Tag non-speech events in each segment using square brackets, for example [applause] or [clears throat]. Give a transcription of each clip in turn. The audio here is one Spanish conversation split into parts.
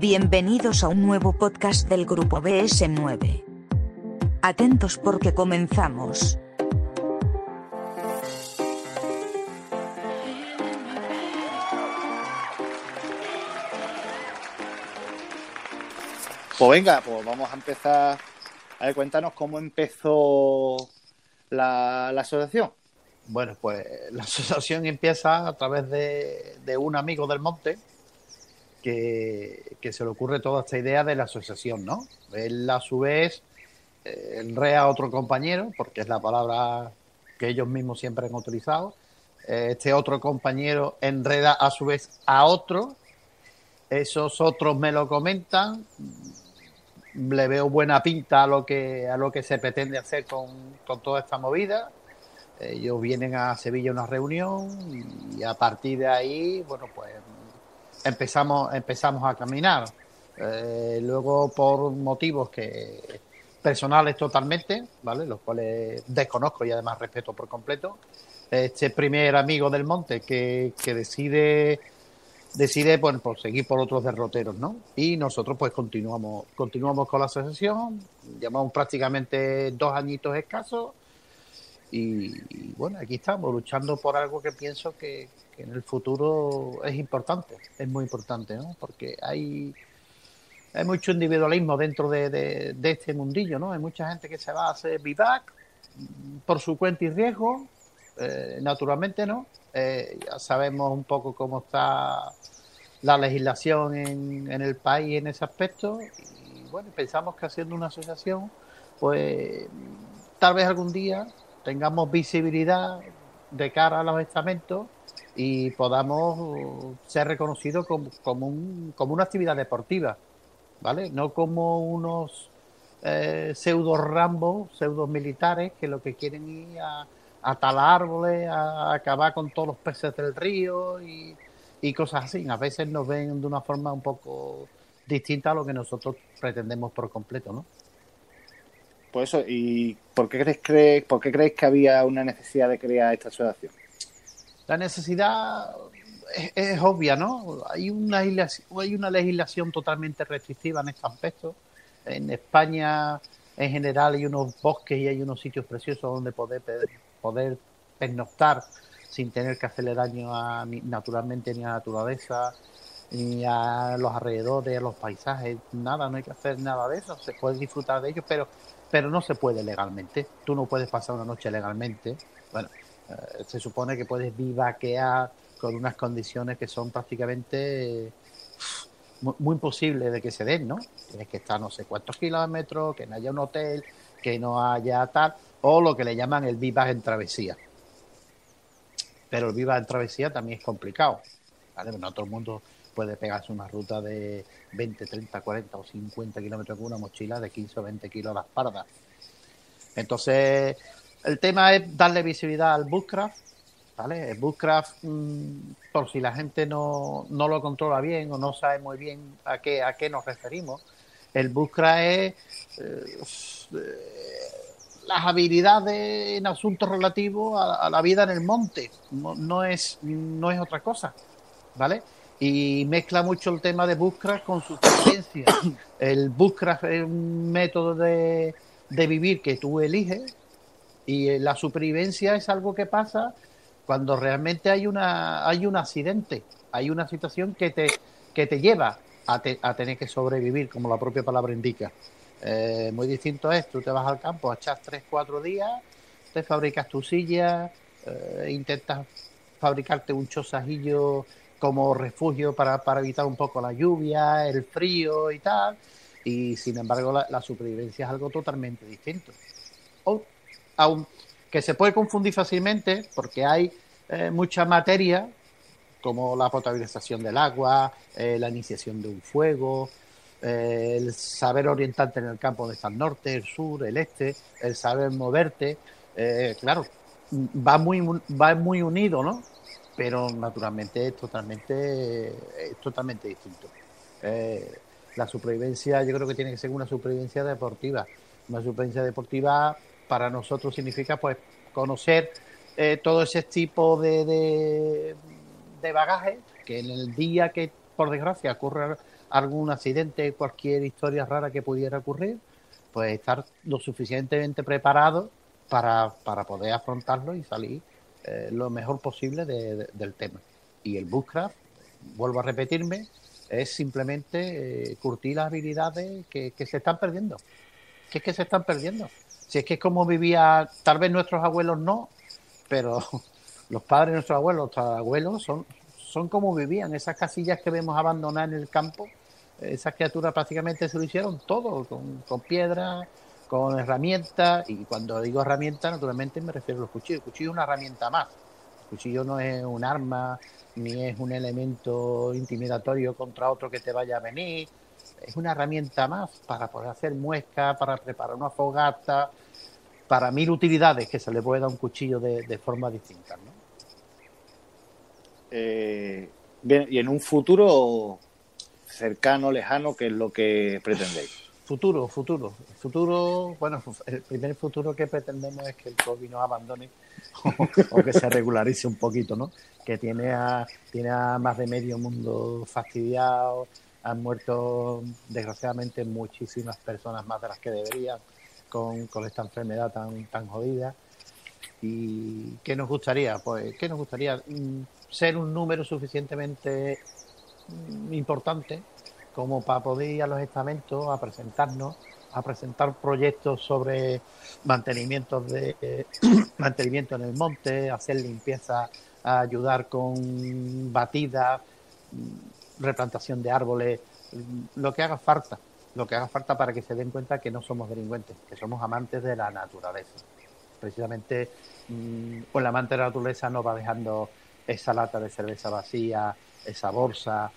Bienvenidos a un nuevo podcast del grupo BS9. Atentos porque comenzamos. Pues venga, pues vamos a empezar. A ver, cuéntanos cómo empezó la, la asociación. Bueno, pues la asociación empieza a través de, de un amigo del monte que, se le ocurre toda esta idea de la asociación, ¿no? Él a su vez eh, enrea a otro compañero, porque es la palabra que ellos mismos siempre han utilizado. Este otro compañero enreda a su vez a otro. Esos otros me lo comentan. Le veo buena pinta a lo que, a lo que se pretende hacer con, con toda esta movida. Ellos vienen a Sevilla a una reunión y a partir de ahí, bueno, pues empezamos, empezamos a caminar. Eh, luego, por motivos que personales totalmente, ¿vale? Los cuales desconozco y además respeto por completo. Este primer amigo del monte que, que decide decide bueno, pues, seguir por otros derroteros, ¿no? Y nosotros pues continuamos, continuamos con la asociación, llevamos prácticamente dos añitos escasos y, bueno, aquí estamos luchando por algo que pienso que, en el futuro es importante, es muy importante, ¿no? Porque hay, hay mucho individualismo dentro de, este mundillo, ¿no? Hay mucha gente que se va a hacer vivac por su cuenta y riesgo, eh, naturalmente, ¿no? Eh, ya sabemos un poco cómo está la legislación en el país en ese aspecto y bueno, pensamos que haciendo una asociación, pues tal vez algún día tengamos visibilidad de cara a los estamentos y podamos ser reconocidos como, como, un, como una actividad deportiva, ¿vale? No como unos eh, pseudo rambos, pseudo militares que lo que quieren ir a, a talar árboles, a acabar con todos los peces del río y, cosas así. A veces nos ven de una forma un poco distinta a lo que nosotros pretendemos por completo, ¿no? Por eso, ¿y por qué crees, crees, por qué crees que había una necesidad de crear esta asociación? La necesidad es, obvia, ¿no? Hay una, hay una legislación totalmente restrictiva en este aspecto. En España, en general, hay unos bosques y hay unos sitios preciosos donde poder, poder pernoctar sin tener que hacerle daño a, naturalmente ni a la naturaleza, ni a los alrededores, a los paisajes, nada, no hay que hacer nada de eso, se puede disfrutar de ellos, pero pero no se puede legalmente. Tú no puedes pasar una noche legalmente. Bueno, se supone que puedes vivaquear con unas condiciones que son prácticamente muy, muy imposibles de que se den, ¿no? Tienes que estar no sé cuántos kilómetros, que no haya un hotel, que no haya tal, o lo que le llaman el vivac en travesía. Pero el vivac en travesía también es complicado. ¿vale? No todo el mundo puede pegarse una ruta de 20, 30, 40 o 50 kilómetros con una mochila de 15 o 20 kilos a la espalda. Entonces, el tema es darle visibilidad al Bootcraft, ¿vale? El Bootcraft, mmm, por si la gente no, no, lo controla bien o no sabe muy bien a qué, a qué nos referimos, el Bootcraft es eh, las habilidades en asuntos relativos a, la vida en el monte, no, es, no es otra cosa, ¿vale? y mezcla mucho el tema de Bootcraft con su experiencia. [coughs] El Bootcraft es un método de, de, vivir que tú eliges y la supervivencia es algo que pasa cuando realmente hay una hay un accidente, hay una situación que te que te lleva a, te, a tener que sobrevivir, como la propia palabra indica. Eh, muy distinto es, tú te vas al campo, echas 3, 4 días, te fabricas tu silla, eh, intentas fabricarte un chosajillo como refugio para, para, evitar un poco la lluvia, el frío y tal. Y sin embargo, la, supervivencia es algo totalmente distinto. Aun, que se puede confundir fácilmente porque hay eh, mucha materia, como la potabilización del agua, eh, la iniciación de un fuego, eh, el saber orientarte en el campo donde está el norte, el sur, el este, el saber moverte. Eh, claro, va muy, va muy unido, ¿no? pero naturalmente es totalmente, es totalmente distinto. La supervivencia yo creo que tiene que ser una supervivencia deportiva. Una supervivencia deportiva para nosotros significa pues conocer eh, todo ese tipo de, de, de, bagaje que en el día que por desgracia ocurre algún accidente, cualquier historia rara que pudiera ocurrir, pues estar lo suficientemente preparado para, para poder afrontarlo y salir eh, lo mejor posible del tema. Y el Bootcraft, vuelvo a repetirme, es simplemente eh, curtir las habilidades que, que se están perdiendo. Que es que se están perdiendo. Si es que es como vivía, tal vez nuestros abuelos no, pero [laughs] los padres de nuestros abuelos, nuestros abuelos son, son como vivían. Esas casillas que vemos abandonadas en el campo, esas criaturas prácticamente se lo hicieron todo, con, con piedra, con herramientas, y cuando digo herramienta, naturalmente me refiero a los cuchillos. El cuchillo es una herramienta más. El cuchillo no es un arma, ni es un elemento intimidatorio contra otro que te vaya a venir. Es una herramienta más para poder hacer muesca, para preparar una fogata, para mil utilidades que se le puede dar un cuchillo de, de forma distinta. ¿no? Eh, bien, y en un futuro cercano, lejano, ¿qué es lo que pretendéis? Futuro, futuro. Futuro, bueno, el primer futuro que pretendemos es que el COVID nos abandone o, [laughs] o que se regularice un poquito, ¿no? Que tiene a, tiene a más de medio mundo fastidiado, han muerto desgraciadamente muchísimas personas más de las que deberían con, con esta enfermedad tan, tan jodida. ¿Y qué nos gustaría? Pues, ¿qué nos gustaría? Mm, ser un número suficientemente mm, importante como para poder ir a los estamentos a presentarnos, a presentar proyectos sobre mantenimiento de [clears throat] mantenimiento en el monte, hacer limpieza, ayudar con batidas, mm, replantación de árboles, lo que haga falta, lo que haga falta para que se den cuenta que no somos delincuentes, que somos amantes de la naturaleza. Precisamente, pues el amante de la naturaleza nos va dejando esa lata de cerveza vacía, esa bolsa.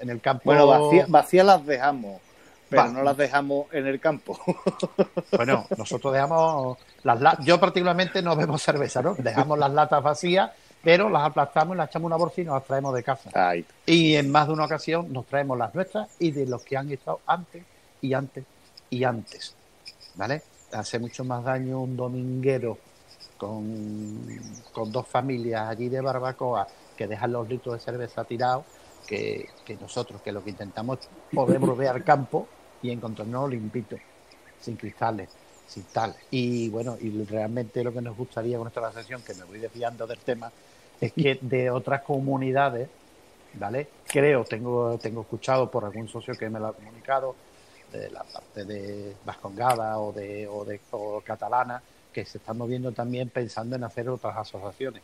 En el campo. Bueno, vacías vacía las dejamos, pero Va. no las dejamos en el campo. [laughs] Bueno, nosotros dejamos las latas. Yo, particularmente, no bebo cerveza, ¿no? Dejamos las latas vacías, pero las aplastamos y las echamos una bolsa y nos las traemos de casa. Ay. Y en más de una ocasión nos traemos las nuestras y de los que han estado antes y antes y antes. ¿Vale? Hace mucho más daño un dominguero con, con, dos familias allí de barbacoa que dejan los litros de cerveza tirados, que, que nosotros, que lo que intentamos es poder volver al campo y encontrarnos limpito, sin cristales, sin tal. Y bueno, y realmente lo que nos gustaría con esta sesión, que me voy desviando del tema, es que de otras comunidades, ¿vale? Creo, tengo, tengo escuchado por algún socio que me lo ha comunicado, de la parte de Vascongada o de, o de o catalana, que se están moviendo también pensando en hacer otras asociaciones.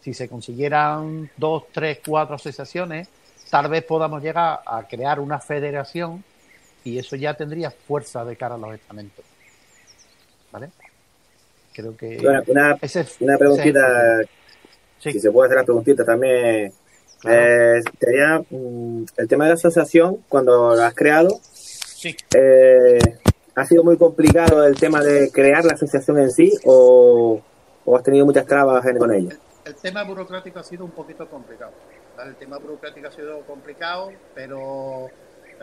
Si se consiguieran dos, tres, cuatro asociaciones, tal vez podamos llegar a crear una federación y eso ya tendría fuerza de cara a los estamentos. ¿Vale? Creo que. Bueno, una, ese, una preguntita. Ese sí. Si se puede hacer la preguntita también. Claro. Eh, um, el tema de la asociación, cuando la has creado. Sí. Eh, ¿Ha sido muy complicado el tema de crear la asociación en sí o, o has tenido muchas trabas con ella? El, el, tema burocrático ha sido un poquito complicado. ¿vale? El tema burocrático ha sido complicado, pero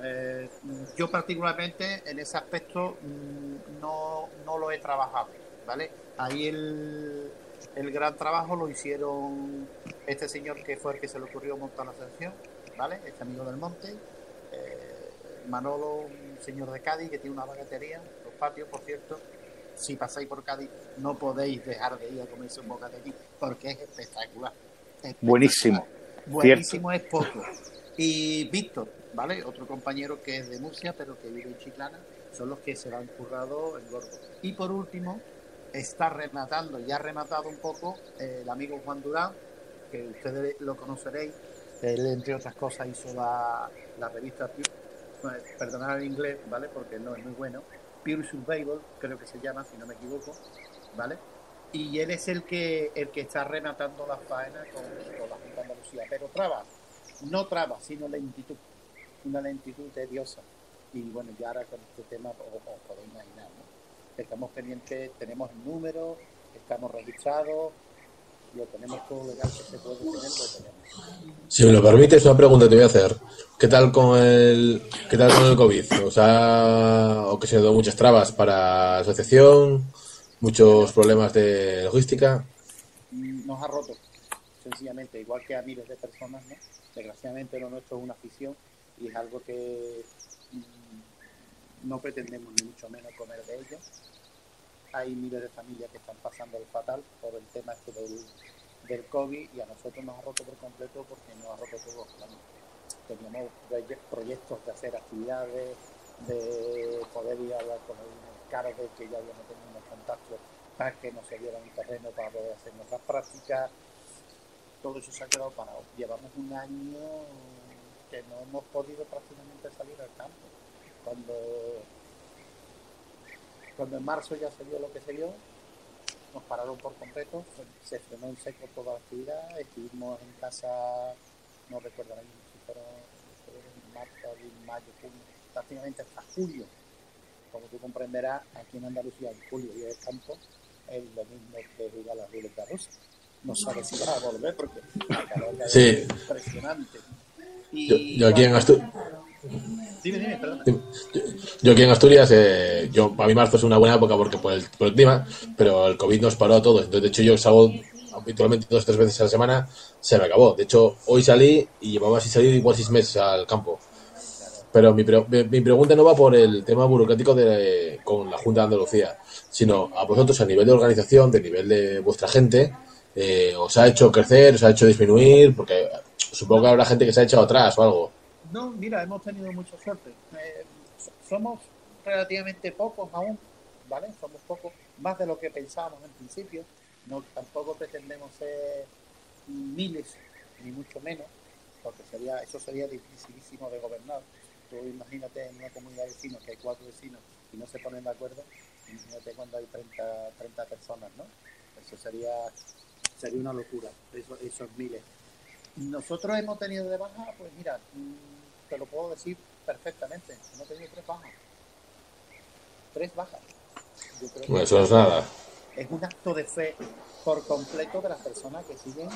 eh, yo particularmente en ese aspecto mmm, no, no, lo he trabajado. ¿vale? Ahí el, el, gran trabajo lo hicieron este señor que fue el que se le ocurrió montar la asociación, ¿vale? este amigo del monte. Eh, Manolo, un señor de Cádiz que tiene una bagatería, los patios, por cierto. Si pasáis por Cádiz, no podéis dejar de ir a comerse un bocate aquí porque es espectacular. espectacular. Buenísimo. Buenísimo Cierto. es poco. Y Víctor, ¿vale? Otro compañero que es de Murcia, pero que vive en Chiclana, son los que se van currado en gordo. Y por último, está rematando, ya ha rematado un poco eh, el amigo Juan Durán, que ustedes lo conoceréis. Él, entre otras cosas, hizo la, la revista perdonad el inglés, ¿vale? Porque no es muy bueno. Pure Survival, creo que se llama, si no me equivoco, ¿vale? Y él es el que el que está rematando la faena con, con la Junta Andalucía. Pero traba, no traba, sino lentitud. Una lentitud tediosa. Y bueno, ya ahora con este tema os, os podéis imaginar, ¿no? Estamos pendientes, tenemos el número, estamos registrados, lo tenemos todo legal que se puede tener, lo tenemos. Si me lo permites, una pregunta te voy a hacer. ¿Qué tal con el, qué tal con el COVID? ¿Os ha ocasionado muchas trabas para la asociación? ¿Muchos problemas de logística? Nos ha roto, sencillamente, igual que a miles de personas, ¿no? Desgraciadamente lo nuestro es una afición y es algo que no pretendemos ni mucho menos comer de ello. Hay miles de familias que están pasando el fatal por el tema este del, COVID y a nosotros nos ha roto por completo porque nos ha roto planes. Teníamos proyectos de hacer actividades, de poder ir a hablar con el cargo que ya habíamos tenido unos contactos para que nos dieran un terreno para poder hacer nuestras prácticas. Todo eso se ha quedado parado. Llevamos un año que no hemos podido prácticamente salir al campo. Cuando, cuando en marzo ya se vio lo que se vio, nos pararon por completo, se frenó en seco toda la actividad, estuvimos en casa, no recuerdo ahora si fueron en marzo, abril, mayo, junio, prácticamente hasta julio. Como tú comprenderás, aquí en Andalucía en julio y el campo es lo mismo que jugar la ruleta rusa. No sabes si va a volver porque la calor es impresionante. yo, aquí en Asturias. Yo, aquí en Asturias, eh, yo, a mí marzo es una buena época porque por el, por el clima, pero el COVID nos paró a todos. Entonces, de hecho, yo salgo habitualmente dos o tres veces a la semana, se me acabó. De hecho, hoy salí y llevaba así salir igual seis meses al campo. Pero mi, mi, pregunta no va por el tema burocrático de, con la Junta de Andalucía, sino a vosotros a nivel de organización, de nivel de vuestra gente, eh, os ha hecho crecer, os ha hecho disminuir, porque supongo que habrá gente que se ha echado atrás o algo. No, mira, hemos tenido mucha suerte. Eh, somos relativamente pocos aún, ¿vale? Somos pocos, más de lo que pensábamos en principio. No, tampoco pretendemos ser miles, ni mucho menos, porque sería eso sería dificilísimo de gobernar. Tú imagínate en una comunidad de vecinos que hay cuatro vecinos y no se ponen de acuerdo, imagínate cuando hay 30, 30 personas, ¿no? Eso sería, sería una locura, eso, esos miles. Nosotros hemos tenido de baja, pues mira, te lo puedo decir perfectamente. No tenido tres bajas. Tres bajas. Yo eso es nada. Es un acto de fe por completo de las personas que siguen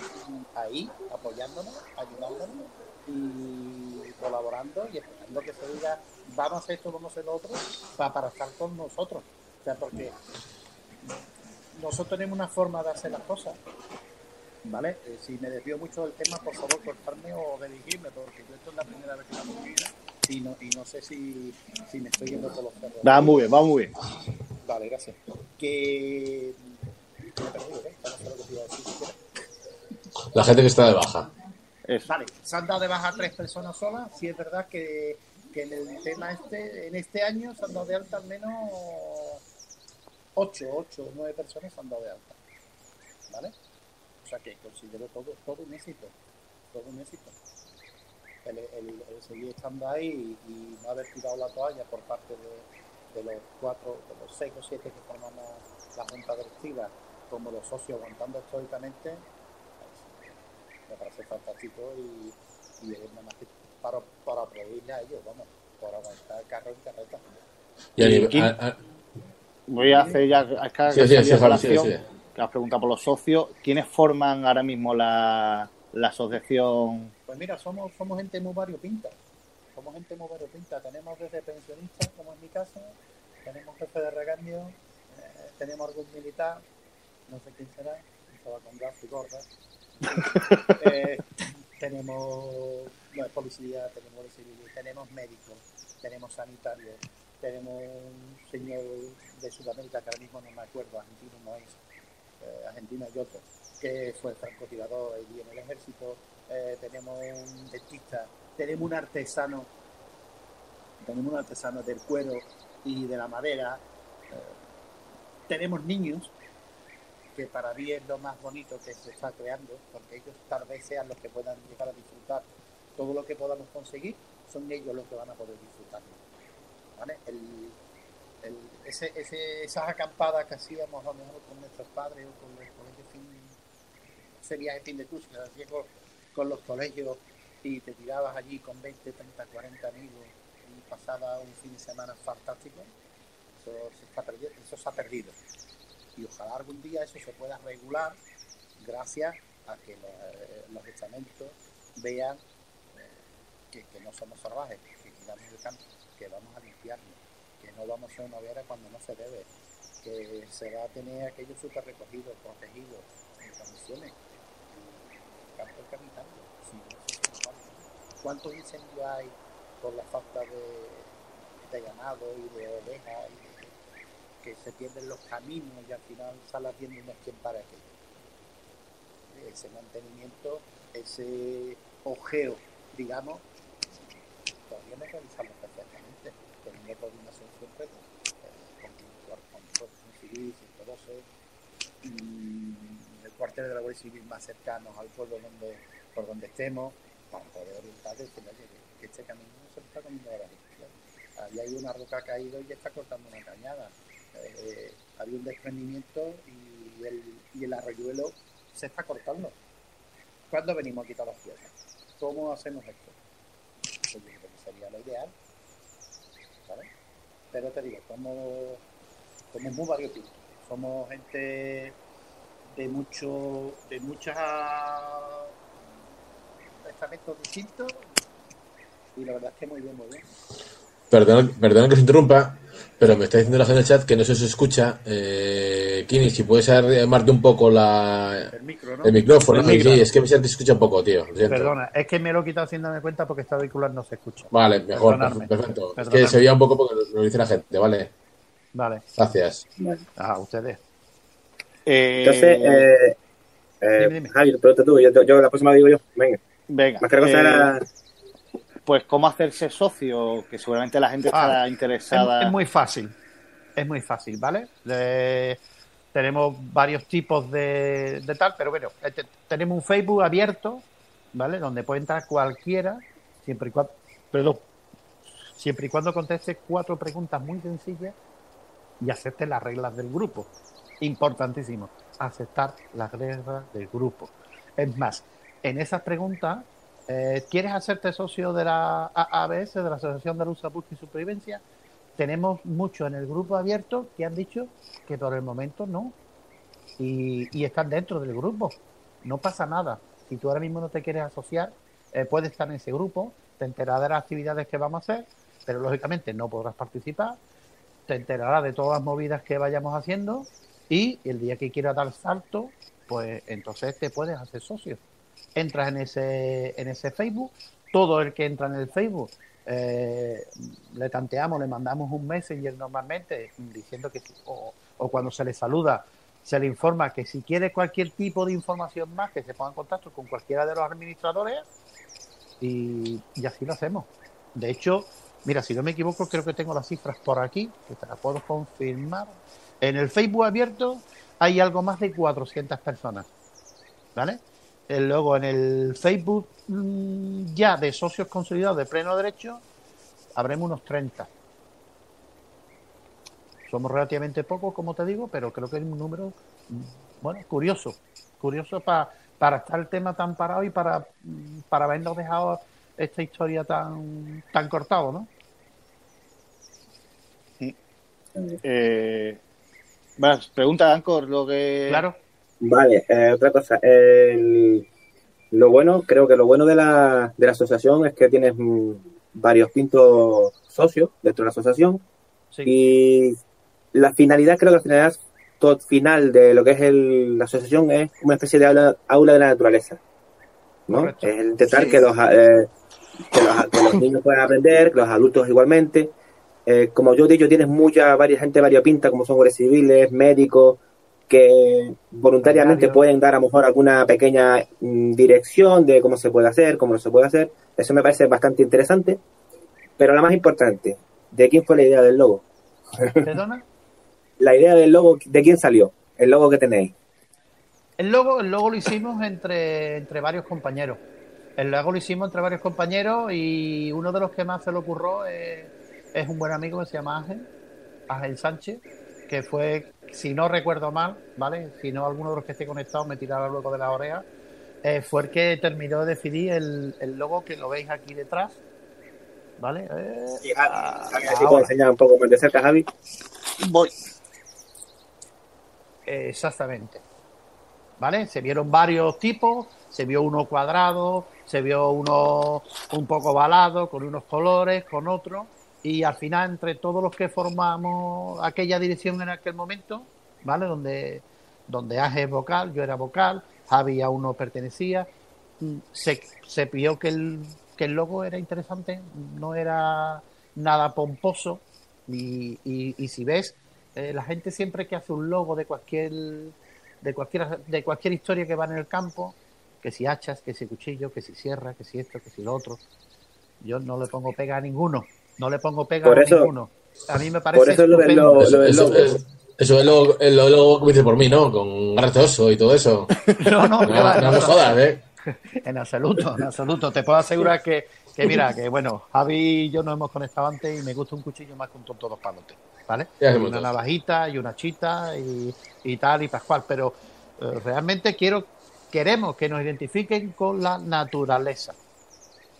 ahí apoyándonos, ayudándonos y colaborando y esperando que se diga vamos a hacer esto, vamos a hacer lo otro para, para estar con nosotros. O sea, porque nosotros tenemos una forma de hacer las cosas ¿vale? Eh, si me desvío mucho del tema, por favor, cortarme o dirigirme, porque yo esto es la primera vez que la mi vida y no, y no sé si, si me estoy yendo por los cerros. Va muy bien, va muy bien. Vale, gracias. Que... Me he perdido, ¿eh? No sé lo que te iba a decir. La gente que está de baja. Vale, se han dado de baja tres personas solas. Sí es verdad que, que en el tema este, en este año se han dado de alta al menos ocho, ocho, nueve personas se han dado de alta. ¿Vale? Sea que considero todo, todo un éxito, todo un éxito. El, seguir estando ahí y, no haber tirado la toalla por parte de, los cuatro, de los seis o siete que formamos la junta directiva, como los socios aguantando históricamente, pues, me parece fantástico y, y es nada más que para, para aplaudirle a ellos, vamos, por aguantar carro en carreta. voy a hacer ya, sí, sí, sí, que has preguntado por los socios. ¿Quiénes forman ahora mismo la, la asociación? Pues mira, somos, somos gente muy variopinta. Somos gente muy variopinta. Tenemos desde pensionistas, como en mi caso, tenemos jefe de regaño, eh, tenemos algún militar, no sé quién será, estaba con brazo y gorda. [laughs] eh, tenemos no, policía, tenemos civil, tenemos médicos, tenemos sanitarios, tenemos un señor de Sudamérica que ahora mismo no me acuerdo, argentino no es, eh, Argentina y otros, que fue francotirador y en el ejército, eh, tenemos un dentista, tenemos un artesano, tenemos un artesano del cuero y de la madera, eh, tenemos niños, que para mí es lo más bonito que se está creando, porque ellos tal vez sean los que puedan llegar a disfrutar todo lo que podamos conseguir, son ellos los que van a poder disfrutar. ¿Vale? El, ese, ese, esas acampadas que hacíamos a lo mejor con nuestros padres o con los colegios fin, ese viaje fin de curso, que con, con los colegios y te tirabas allí con 20, 30, 40 amigos y pasaba un fin de semana fantástico, eso se, está perdiendo, eso se ha perdido. Y ojalá algún día eso se pueda regular gracias a que los, estamentos vean eh, que, que, no somos salvajes, que quitamos el campo, que vamos a limpiarnos no vamos a una hoguera cuando no se debe, que se va a tener aquello súper recogido, protegido, en condiciones. campo caminando. ¿Cuántos incendios hay por la falta de, de ganado y de ovejas, y que se pierden los caminos y al final sale haciendo esquema para aquello. Ese mantenimiento, ese ojeo, digamos, todavía no perfectamente, teniendo coordinación siempre eh, con, con, con, con civil, 112, y el cuartel de la Guardia Civil más cercanos al pueblo donde, por donde estemos, para poder orientar y decirle, oye, que este camino no se está comiendo ahora. Ahí hay una roca caída y ya está cortando una cañada. Eh, había un desprendimiento y el, y el arroyuelo se está cortando. ¿Cuándo venimos a quitar las piedras? ¿Cómo hacemos esto? Pues yo creo que sería lo ideal. Pero te digo, somos, somos muy variopintos. Somos gente de mucho, de muchas estamentos distintos y la verdad es que muy bien, muy bien. Perdona, perdona que se interrumpa, pero me está diciendo la gente en el chat que no se os escucha. Eh, Kini, si puedes armarte un poco la, El micro, ¿no? el micrófono. El micro. Sí, es que me se te escucha un poco, tío. Perdona, es que me lo he quitado haciéndome cuenta porque esta auricular no se escucha. Vale, mejor, perfecto. Es que se veía un poco porque lo dice la gente, vale. Vale. Gracias. Ah, ustedes. Eh, Entonces, eh, eh, Dime, dime. Javi, pregunta tú, yo, yo la próxima digo yo. Venga, venga. más que la cosa eh, era... Pues cómo hacerse socio, que seguramente la gente estará Ah, interesada. Es, es muy fácil. Es muy fácil, ¿vale? Le- tenemos varios tipos de, de tal, pero bueno, eh, te- tenemos un Facebook abierto, ¿vale? Donde puede entrar cualquiera, siempre y cuando, perdón, siempre y cuando conteste cuatro preguntas muy sencillas y acepte las reglas del grupo. Importantísimo, aceptar las reglas del grupo. Es más, en esas preguntas, eh, ¿quieres hacerte socio de la ABS, de la Asociación de Luz, Búsqueda y Supervivencia? Tenemos muchos en el grupo abierto que han dicho que por el momento no. Y, y están dentro del grupo. No pasa nada. Si tú ahora mismo no te quieres asociar, eh, puedes estar en ese grupo, te enterarás de las actividades que vamos a hacer, pero lógicamente no podrás participar, te enterarás de todas las movidas que vayamos haciendo y el día que quieras dar salto, pues entonces te puedes hacer socio. Entras en ese, en ese Facebook, todo el que entra en el Facebook eh, le tanteamos, le mandamos un messenger normalmente diciendo que o, o cuando se le saluda, se le informa que si quiere cualquier tipo de información más, que se ponga en contacto con cualquiera de los administradores y, y así lo hacemos. De hecho, mira, si no me equivoco, creo que tengo las cifras por aquí, que te las puedo confirmar. En el Facebook abierto hay algo más de 400 personas, ¿vale? Eh, Luego en el Facebook mm, ya de socios consolidados de pleno derecho habremos unos 30. Somos relativamente pocos, como te digo, pero creo que es un número, mm, bueno, curioso. Curioso pa- para estar el tema tan parado y para, mm, para habernos dejado esta historia tan, tan cortado, ¿no? Eh, más, pregunta Ancor lo que. Claro. Vale, eh, otra cosa. El- lo bueno, creo que lo bueno de la, de la asociación es que tienes mm, varios pintos socios dentro de la asociación Sí. y la finalidad, creo que la finalidad final de lo que es el- la asociación es una especie de aula, aula de la naturaleza. ¿no? Correcto. Es intentar Sí. que, los, eh, que, los, que los niños puedan aprender, que los adultos igualmente. Eh, como yo he dicho, tienes mucha varias gente variopinta, como son guardias civiles, médicos, que voluntariamente pueden dar a lo mejor alguna pequeña mm, dirección de cómo se puede hacer, cómo no se puede hacer. Eso me parece bastante interesante. Pero la más importante, ¿de quién fue la idea del logo? ¿Perdona? [laughs] La idea del logo, ¿de quién salió? El logo que tenéis. El logo, el logo lo hicimos entre, entre varios compañeros. El logo lo hicimos entre varios compañeros y uno de los que más se le ocurrió es, es un buen amigo que se llama Ángel, Ángel Sánchez, que fue, si no recuerdo mal, ¿vale? Si no alguno de los que esté conectado me tirará luego de la oreja, eh, fue el que terminó de decidir el, el logo que lo veis aquí detrás, ¿vale? Eh, ah, Javi, enseñar un poco más de cerca, Javi. Voy. Exactamente. ¿Vale? Se vieron varios tipos, se vio uno cuadrado, se vio uno un poco ovalado, con unos colores, con otros, y al final entre todos los que formamos aquella dirección en aquel momento, ¿vale? Donde, donde Ángel es vocal, yo era vocal, Javi aún no pertenecía, mm, se, se pidió que el, que el logo era interesante, no era nada pomposo. Y, y- y si ves, eh, la gente siempre que hace un logo de cualquier, de cualquier, de cualquier historia que va en el campo, que si hachas, que si cuchillo, que si sierra, que si esto, que si lo otro, yo no le pongo pega a ninguno, no le pongo pega Por a eso- ninguno. A mí me parece por eso estupendo. Eso, lo del eso, logo. es- eso es lo, es lo, lo que me dice por mí, ¿no? Con garras de oso y todo eso. [laughs] No, no, No, no me jodas, ¿eh? [laughs] En absoluto, en absoluto. Te puedo asegurar que, que mira, que bueno, Javi y yo nos hemos conectado antes y me gusta un cuchillo más que un tonto dos palotes, ¿vale? Una navajita y una chita y, y tal y pascual, pero eh, realmente quiero, queremos que nos identifiquen con la naturaleza,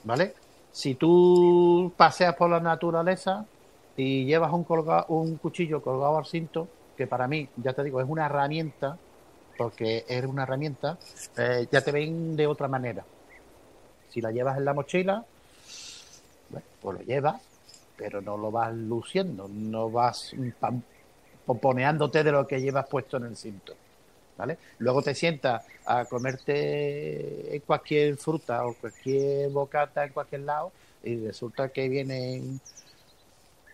¿vale? Si tú paseas por la naturaleza y llevas un, un cuchillo colgado al cinto, que para mí, ya te digo, es una herramienta, porque es una herramienta, eh, ya te ven de otra manera. Si la llevas en la mochila, bueno, pues lo llevas, pero no lo vas luciendo, no vas pomponeándote de lo que llevas puesto en el cinto. ¿Vale? Luego te sientas a comerte cualquier fruta o cualquier bocata en cualquier lado y resulta que vienen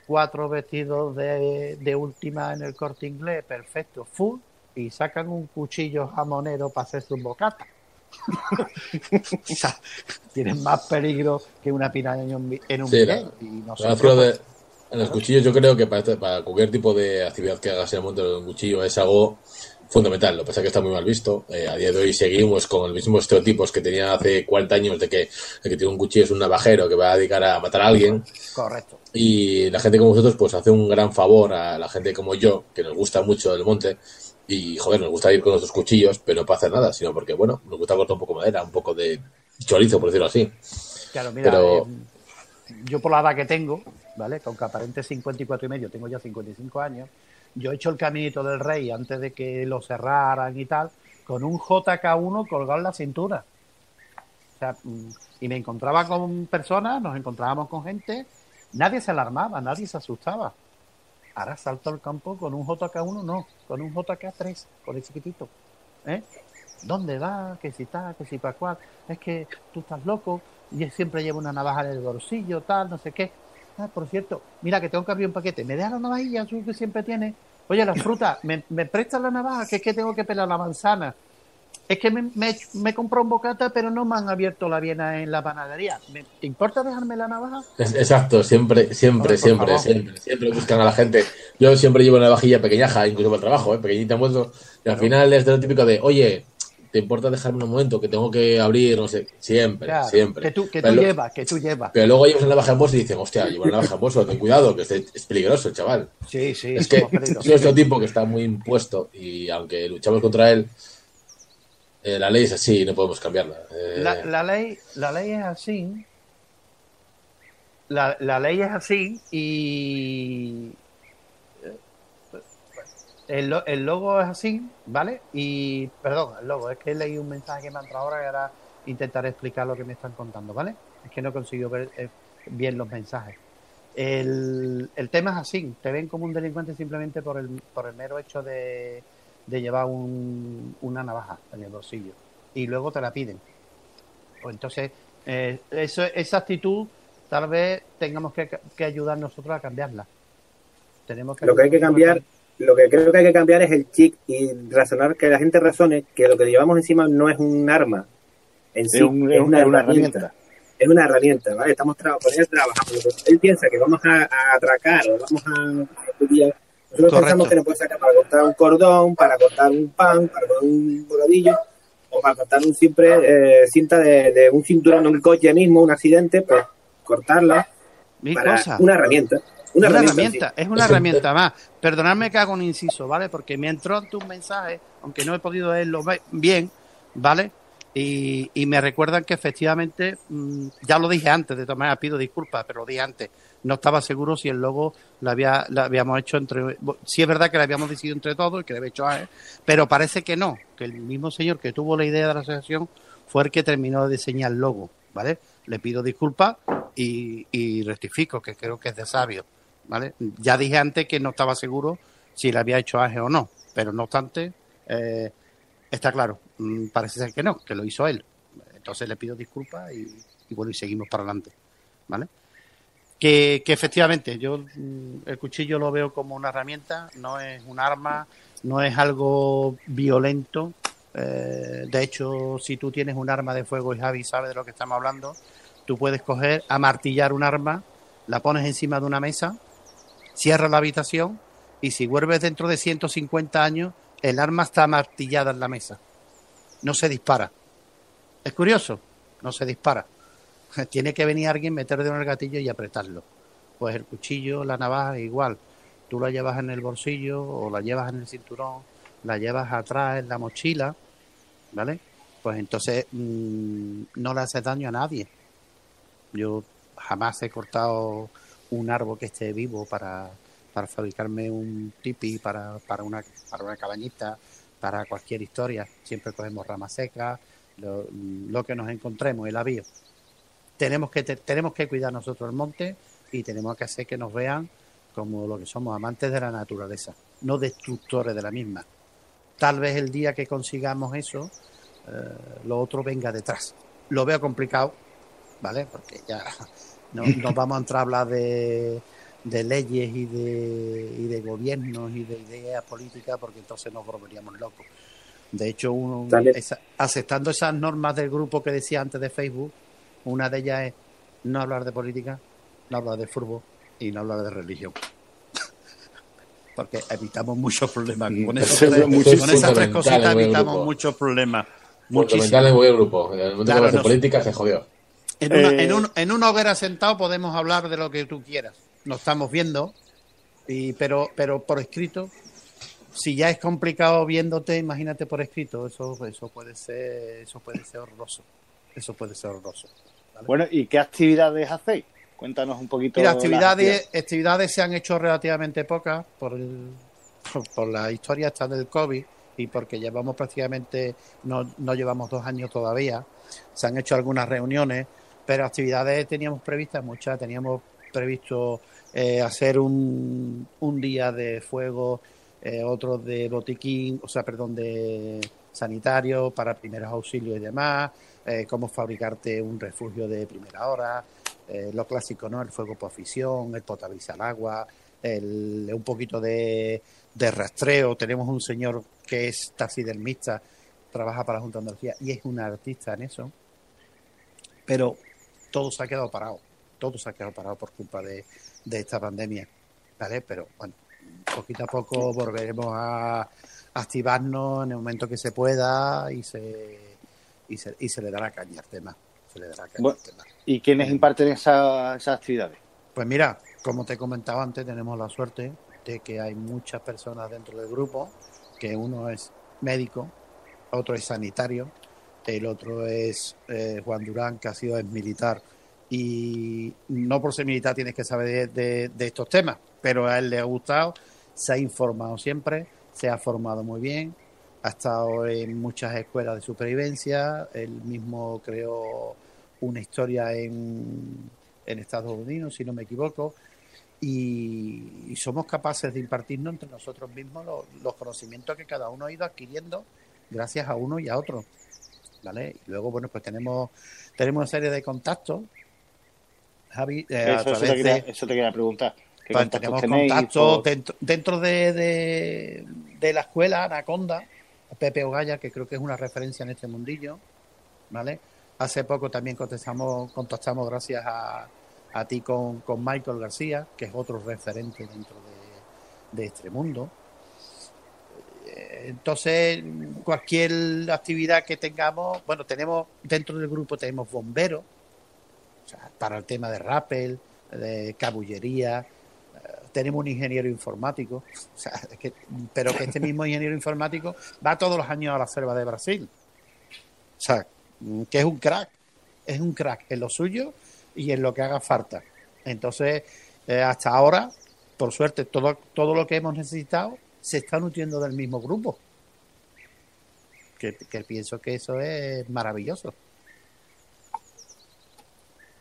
cuatro vestidos de, de última en el corte inglés, perfecto, full, y sacan un cuchillo jamonero para hacer sus bocatas. [laughs] o sea, tienen más peligro que una piraña en un, en un Sí, la-. Y de- pues, en los cuchillos yo creo que para, este- para cualquier tipo de actividad que hagas en el mundo de un cuchillo es algo fundamental. Lo que pasa es que está muy mal visto. Eh, a día de hoy seguimos con los mismos estereotipos que tenía hace 40 años de que el que tiene un cuchillo es un navajero que va a dedicar a matar a alguien. correcto. Y la gente como vosotros pues hace un gran favor a la gente como yo, que nos gusta mucho el monte. Y joder, nos gusta ir con nuestros cuchillos, pero no para hacer nada, sino porque, bueno, nos gusta cortar un poco de madera, un poco de chorizo, por decirlo así. Claro, mira, Pero- eh, yo por la edad que tengo, ¿vale? Con que aparente 54 y medio, tengo ya 55 años, yo he hecho el caminito del rey antes de que lo cerraran y tal, con un JK1 colgado en la cintura. O sea, mm, y me encontraba con personas, nos encontrábamos con gente, nadie se alarmaba, nadie se asustaba. Ahora salto al campo con un JK1, no, con un JK3, con el chiquitito. ¿eh? ¿Dónde va? Que si tal, que si para cual. Es que tú estás loco. Y siempre llevo una navaja en el bolsillo, tal, no sé qué. Ah, por cierto, mira que tengo que abrir un paquete. ¿Me dejas la navajilla azul que siempre tiene? Oye, la fruta, ¿me, me prestas la navaja? Que es que tengo que pelar la manzana. Es que me, me, me compró un bocata, pero no me han abierto la viena en la panadería. ¿Me- ¿Te importa dejarme la navaja? Exacto, siempre, siempre, siempre, favor. siempre, siempre buscan a la gente. Yo siempre llevo una vajilla pequeñaja, incluso para el trabajo, ¿eh? pequeñita en bolso, y al final es de lo típico de, oye, ¿te importa dejarme un momento que tengo que abrir? No sé, siempre, Claro, siempre. Que tú, que tú llevas, que tú llevas. pero luego llevas una navaja en bolso y dicen, hostia, llevo una navaja en bolso, ten cuidado, que este es peligroso el chaval. Sí, sí, es que peligrosos. es nuestro tipo que está muy impuesto y aunque luchamos contra él, eh, la ley es así, no podemos cambiarla. Eh, La, la ley, la ley es así. La, la ley es así y el, lo- el logo es así, ¿vale? Y, perdón, el logo, es que leí un mensaje que me ha entrado ahora y ahora intentaré explicar lo que me están contando, ¿vale? Es que no consigo ver eh, bien los mensajes. El, el tema es así, te ven como un delincuente simplemente por el, por el mero hecho de, de llevar un- una navaja en el bolsillo y luego te la piden. Pues entonces, eh, eso, esa actitud tal vez tengamos que, que ayudar nosotros a cambiarla. Tenemos que Lo que hay que cambiar, lo que creo que hay que cambiar es el chip y razonar que la gente razone que lo que llevamos encima no es un arma en sí, Es, un- es una, herramienta. Es una herramienta, ¿vale? Estamos tra con él trabajando. Él piensa que vamos a, a atracar o vamos a, estudiar. Nosotros Correcto. pensamos que nos puede sacar para cortar un cordón, para cortar un pan, para cortar un bocadillo o para cortar un simple eh, cinta de, de un cinturón de un coche mismo, un accidente, pues cortarla para una herramienta. Una, Una herramienta. herramienta, es una herramienta [laughs] más. Perdonadme que hago un inciso, ¿vale? Porque me entró ante un mensaje, aunque no he podido leerlo bien, ¿vale? Y, y me recuerdan que efectivamente, mm, ya lo dije antes, de todas maneras pido disculpas, pero lo dije antes, no estaba seguro si el logo lo, había, lo habíamos hecho entre... Sí es verdad que lo habíamos decidido entre todos, que lo había hecho AE, pero parece que no, que el mismo señor que tuvo la idea de la asociación fue el que terminó de diseñar el logo, ¿vale? Le pido disculpas y, y rectifico, que creo que es de sabio, ¿vale? Ya dije antes que no estaba seguro si le había hecho AGE o no, pero no obstante, eh, está claro, mm, parece ser que no, que lo hizo él. entonces le pido disculpas y, bueno, y seguimos para adelante, ¿vale? Que, que efectivamente, yo mm, el cuchillo lo veo como una herramienta, no es un arma, no es algo violento. Eh, de hecho, si tú tienes un arma de fuego y Javi sabe de lo que estamos hablando, tú puedes coger, amartillar un arma, la pones encima de una mesa, cierras la habitación y si vuelves dentro de 150 años, el arma está amartillada en la mesa. No se dispara. Es curioso, no se dispara. [laughs] Tiene que venir alguien, meterle en el gatillo y apretarlo. Pues el cuchillo, la navaja, igual. Tú la llevas en el bolsillo o la llevas en el cinturón, la llevas atrás en la mochila, ¿vale? Pues entonces mmm, no le haces daño a nadie. Yo jamás he cortado un árbol que esté vivo para, para fabricarme un tipi, para, para, una, para una cabañita, para cualquier historia. Siempre cogemos ramas secas, lo, que nos encontremos, el avío. Tenemos que, te, tenemos que cuidar nosotros el monte y tenemos que hacer que nos vean como lo que somos, amantes de la naturaleza, no destructores de la misma. Tal vez el día que consigamos eso, eh, lo otro venga detrás. Lo veo complicado, ¿vale? Porque ya no, nos vamos a entrar a hablar de, de leyes y de, y de gobiernos y de ideas políticas, porque entonces nos volveríamos locos. De hecho, uno, esa, aceptando esas normas del grupo que decía antes de Facebook, una de ellas es no hablar de política, no hablar de fútbol y no hablar de religión. [laughs] Porque evitamos muchos problemas. Con, esos tres, con esas tres cositas evitamos muchos problemas. Fundamental en el grupo. En el momento claro, de política se jodió. En una, eh... en, un, en una hoguera sentado podemos hablar de lo que tú quieras. Nos estamos viendo, y, pero, pero por escrito, si ya es complicado viéndote, imagínate por escrito. Eso, eso puede ser, eso puede ser horroroso. Eso puede ser horroroso. ¿vale? Bueno, ¿y qué actividades hacéis? Cuéntanos un poquito. Mira, actividades, actividades se han hecho relativamente pocas por, el, por, por, la historia esta del COVID y porque llevamos prácticamente, no, no llevamos dos años todavía. Se han hecho algunas reuniones, pero actividades teníamos previstas muchas. Teníamos previsto eh, hacer un, un, día de fuego, eh, otro de botiquín, o sea, perdón, de sanitario para primeros auxilios y demás, eh, cómo fabricarte un refugio de primera hora, eh, lo clásico, ¿no? El fuego por fisión, el potabilizar agua, el, un poquito de, de, rastreo. Tenemos un señor que es taxidermista, trabaja para la Junta de Andalucía y es un artista en eso. Pero todo se ha quedado parado, todo se ha quedado parado por culpa de, de esta pandemia, ¿vale? Pero bueno, poquito a poco volveremos a activarnos en el momento que se pueda y se, y se, y se le dará caña al tema. Se le dará caña bueno, al tema. ¿Y quiénes imparten esas, esas actividades? Pues mira, como te comentaba antes, tenemos la suerte de que hay muchas personas dentro del grupo, que uno es médico, otro es sanitario, el otro es eh, Juan Durán, que ha sido ex militar. Y no por ser militar tienes que saber de, estos temas, pero a él le ha gustado, se ha informado siempre, se ha formado muy bien, ha estado en muchas escuelas de supervivencia, él mismo creó una historia en, en Estados Unidos, si no me equivoco, y, somos capaces de impartirnos entre nosotros mismos los, conocimientos que cada uno ha ido adquiriendo gracias a uno y a otro. ¿Vale? Y luego, bueno, pues tenemos, tenemos una serie de contactos. Javi, eh, eso, a través eso, te quería, de, eso te quería preguntar. Pues tenemos contactos dentro, dentro de, de, de, la escuela Anaconda, Pepe Ogaya, que creo que es una referencia en este mundillo, ¿vale? Hace poco también contestamos, contactamos gracias a, a ti con, con, Michael García, que es otro referente dentro de, de este mundo. Entonces, cualquier actividad que tengamos, bueno, tenemos dentro del grupo tenemos bomberos, para el tema de rappel, de cabullería, tenemos un ingeniero informático, [laughs] pero que este mismo ingeniero informático va todos los años a la selva de Brasil. O sea, que es un crack, es un crack en lo suyo y en lo que haga falta. Entonces, eh, hasta ahora, por suerte, todo, todo lo que hemos necesitado se está nutriendo del mismo grupo. Que, que pienso que eso es maravilloso.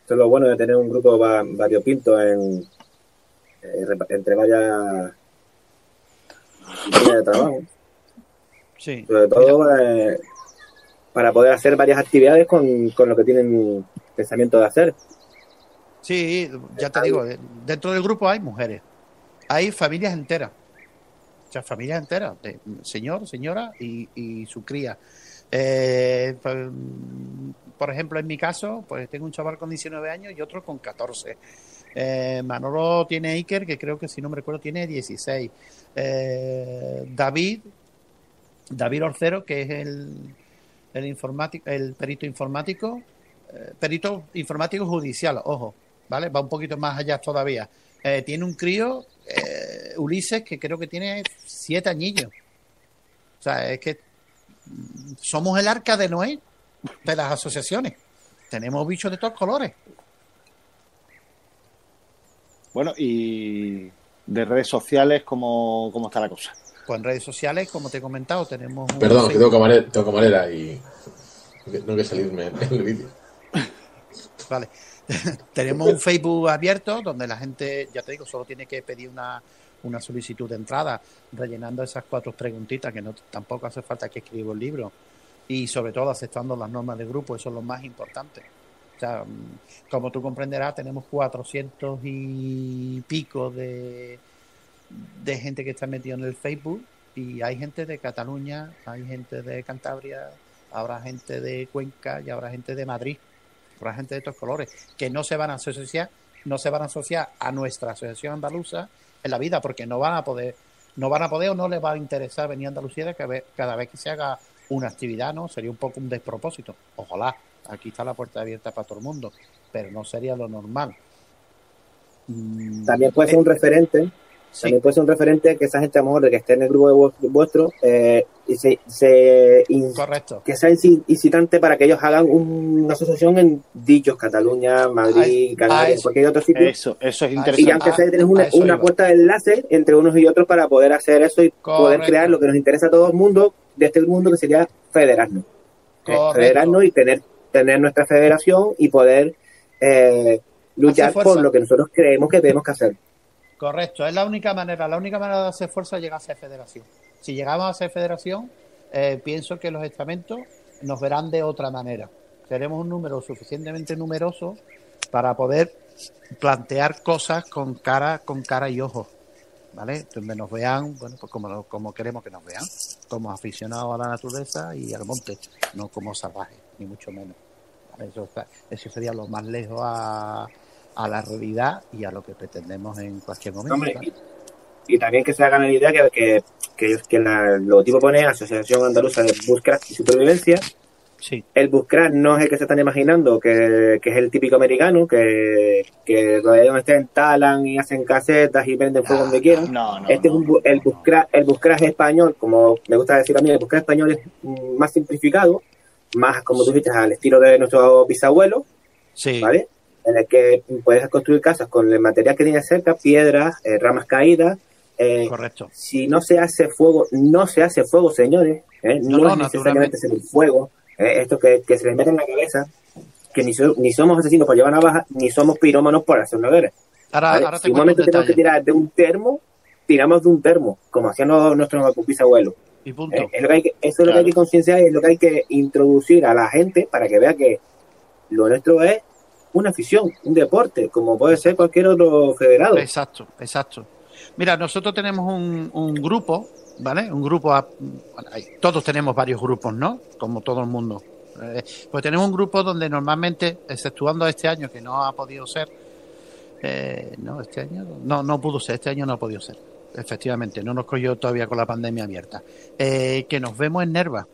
Esto es lo bueno de tener un grupo variopinto en, eh, entre varias líneas de trabajo. Sí. Sobre todo eh, para poder hacer varias actividades con, con lo que tienen pensamiento de hacer. Sí, ya te digo, dentro del grupo hay mujeres, hay familias enteras, sea, familias enteras, de señor, señora y, su cría. Eh, por ejemplo, en mi caso, pues tengo un chaval con 19 años y otro con 14. Eh, Manolo tiene Iker, que creo que si no me recuerdo tiene 16. Eh, David, David Orcero, que es el, el, informático, el perito informático, perito informático judicial, ojo, ¿vale? Va un poquito más allá todavía. Tiene un crío, Ulises, que creo que tiene siete añillos. O sea, es que somos el arca de Noé de las asociaciones. Tenemos bichos de todos colores. Bueno, y de redes sociales, ¿cómo, cómo está la cosa? Pues en redes sociales, como te he comentado, tenemos. un Perdón, que Facebook- tengo camarera, tengo camarera y no que salirme [laughs] en el vídeo. Vale. [laughs] Tenemos un Facebook abierto donde la gente, ya te digo, solo tiene que pedir una, una solicitud de entrada, rellenando esas cuatro preguntitas que no tampoco hace falta que escriba el libro. Y sobre todo aceptando las normas del grupo, eso es lo más importante. O sea, mm, como tú comprenderás, tenemos 400 y pico de, de gente que está metida en el Facebook y hay gente de Cataluña, hay gente de Cantabria, habrá gente de Cuenca y habrá gente de Madrid habrá gente de estos colores que no se van a asociar, no se van a asociar a nuestra asociación andaluza en la vida porque no van a poder, no van a poder o no les va a interesar venir a Andalucía cada vez, cada vez que se haga una actividad, ¿no? Sería un poco un despropósito. Ojalá, aquí está la puerta abierta para todo el mundo, pero no sería lo normal. Mm, También puede ser eh, un referente, sí, también puede ser un referente que esa gente a lo mejor que esté en el grupo de vu- vuestro, eh, y se, se in- correcto. que sea inci- incitante para que ellos hagan un- una asociación en dichos, Cataluña, Madrid, Canarias, cualquier otro sitio. Eso, eso es Y Y interesante. ya aunque sea Ah, a una, eso una puerta de enlace entre unos y otros para poder hacer eso y poder crear lo que nos interesa a todo el mundo de este mundo que sería federarnos. Eh, Correcto. federarnos y tener, tener nuestra federación y poder eh, luchar por lo que nosotros creemos que tenemos que hacer. Correcto, es la única manera, la única manera de hacer fuerza es llegar a ser federación. Si llegamos a ser federación, eh, pienso que los estamentos nos verán de otra manera. Seremos un número suficientemente numeroso para poder plantear cosas con cara, con cara y ojos, ¿vale? Donde nos vean, bueno, pues como, como queremos que nos vean, como aficionados a la naturaleza y al monte, no como salvajes, ni mucho menos. Eso, está- eso sería lo más lejos a, a la realidad y a lo que pretendemos en cualquier momento. Y, y también que se hagan la idea que, que, que, ellos- que la- el logotipo pone Asociación Andaluza de Bushcraft y Supervivencia. Sí, El Bushcraft no es el que se están imaginando, que, que es el típico americano, que, que todavía no estén talan y hacen casetas y venden fuego donde quieran. No, no. Este es no, un, bu- el no, Bushcraft, el español, como me gusta decir a mí, el Bushcraft español es más simplificado, más, como tú dices, al estilo de nuestro bisabuelo, sí, ¿vale? En el que puedes construir casas con el material que tienes cerca, piedras, eh, ramas caídas. eh, correcto. si no se hace fuego, no se hace fuego, señores. ¿eh? No, No, no, es necesariamente hacer el fuego. ¿eh? Esto que, que se les mete en la cabeza, que ni, so- ni somos asesinos por llevar navajas, ni somos pirómanos por hacer una guerra. Ahora, ¿vale? ahora te si un momento tenemos que tirar de un termo, tiramos de un termo, como hacían nuestros bisabuelos. Y punto. Eh, es lo que hay que- eso es lo que hay que concienciar y es lo que hay que introducir a la gente para que vea que lo nuestro es una afición, un deporte, como puede ser cualquier otro federado. Exacto, exacto. Mira, nosotros tenemos un, grupo, ¿vale? Un grupo, todos tenemos varios grupos, ¿no? Como todo el mundo. Eh, pues tenemos un grupo donde normalmente, exceptuando este año que no ha podido ser, eh, no, este año no, no pudo ser, este año no ha podido ser. Efectivamente, no nos cogió todavía con la pandemia abierta. Eh, que nos vemos en Nerva,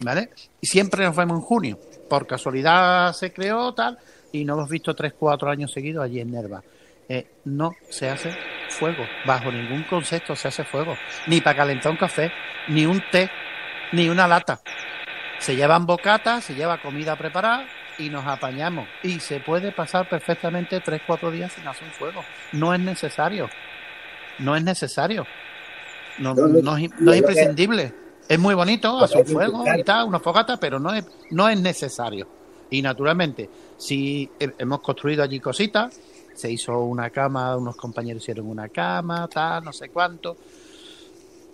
¿vale? Y siempre nos vemos en junio. Por casualidad se creó tal y nos hemos visto tres, cuatro años seguidos allí en Nerva. Eh, no se hace fuego, bajo ningún concepto se hace fuego, ni para calentar un café, ni un té, ni una lata. Se llevan bocatas, se lleva comida preparada y nos apañamos. Y se puede pasar perfectamente tres, cuatro días sin hacer un fuego. No es necesario. No es necesario. No, No, no, no es, no imprescindible. Es muy bonito hacer un fuego y tal, una fogata, pero no es, no es necesario. Y naturalmente, si he- hemos construido allí cositas, se hizo una cama, unos compañeros hicieron una cama, tal, no sé cuánto,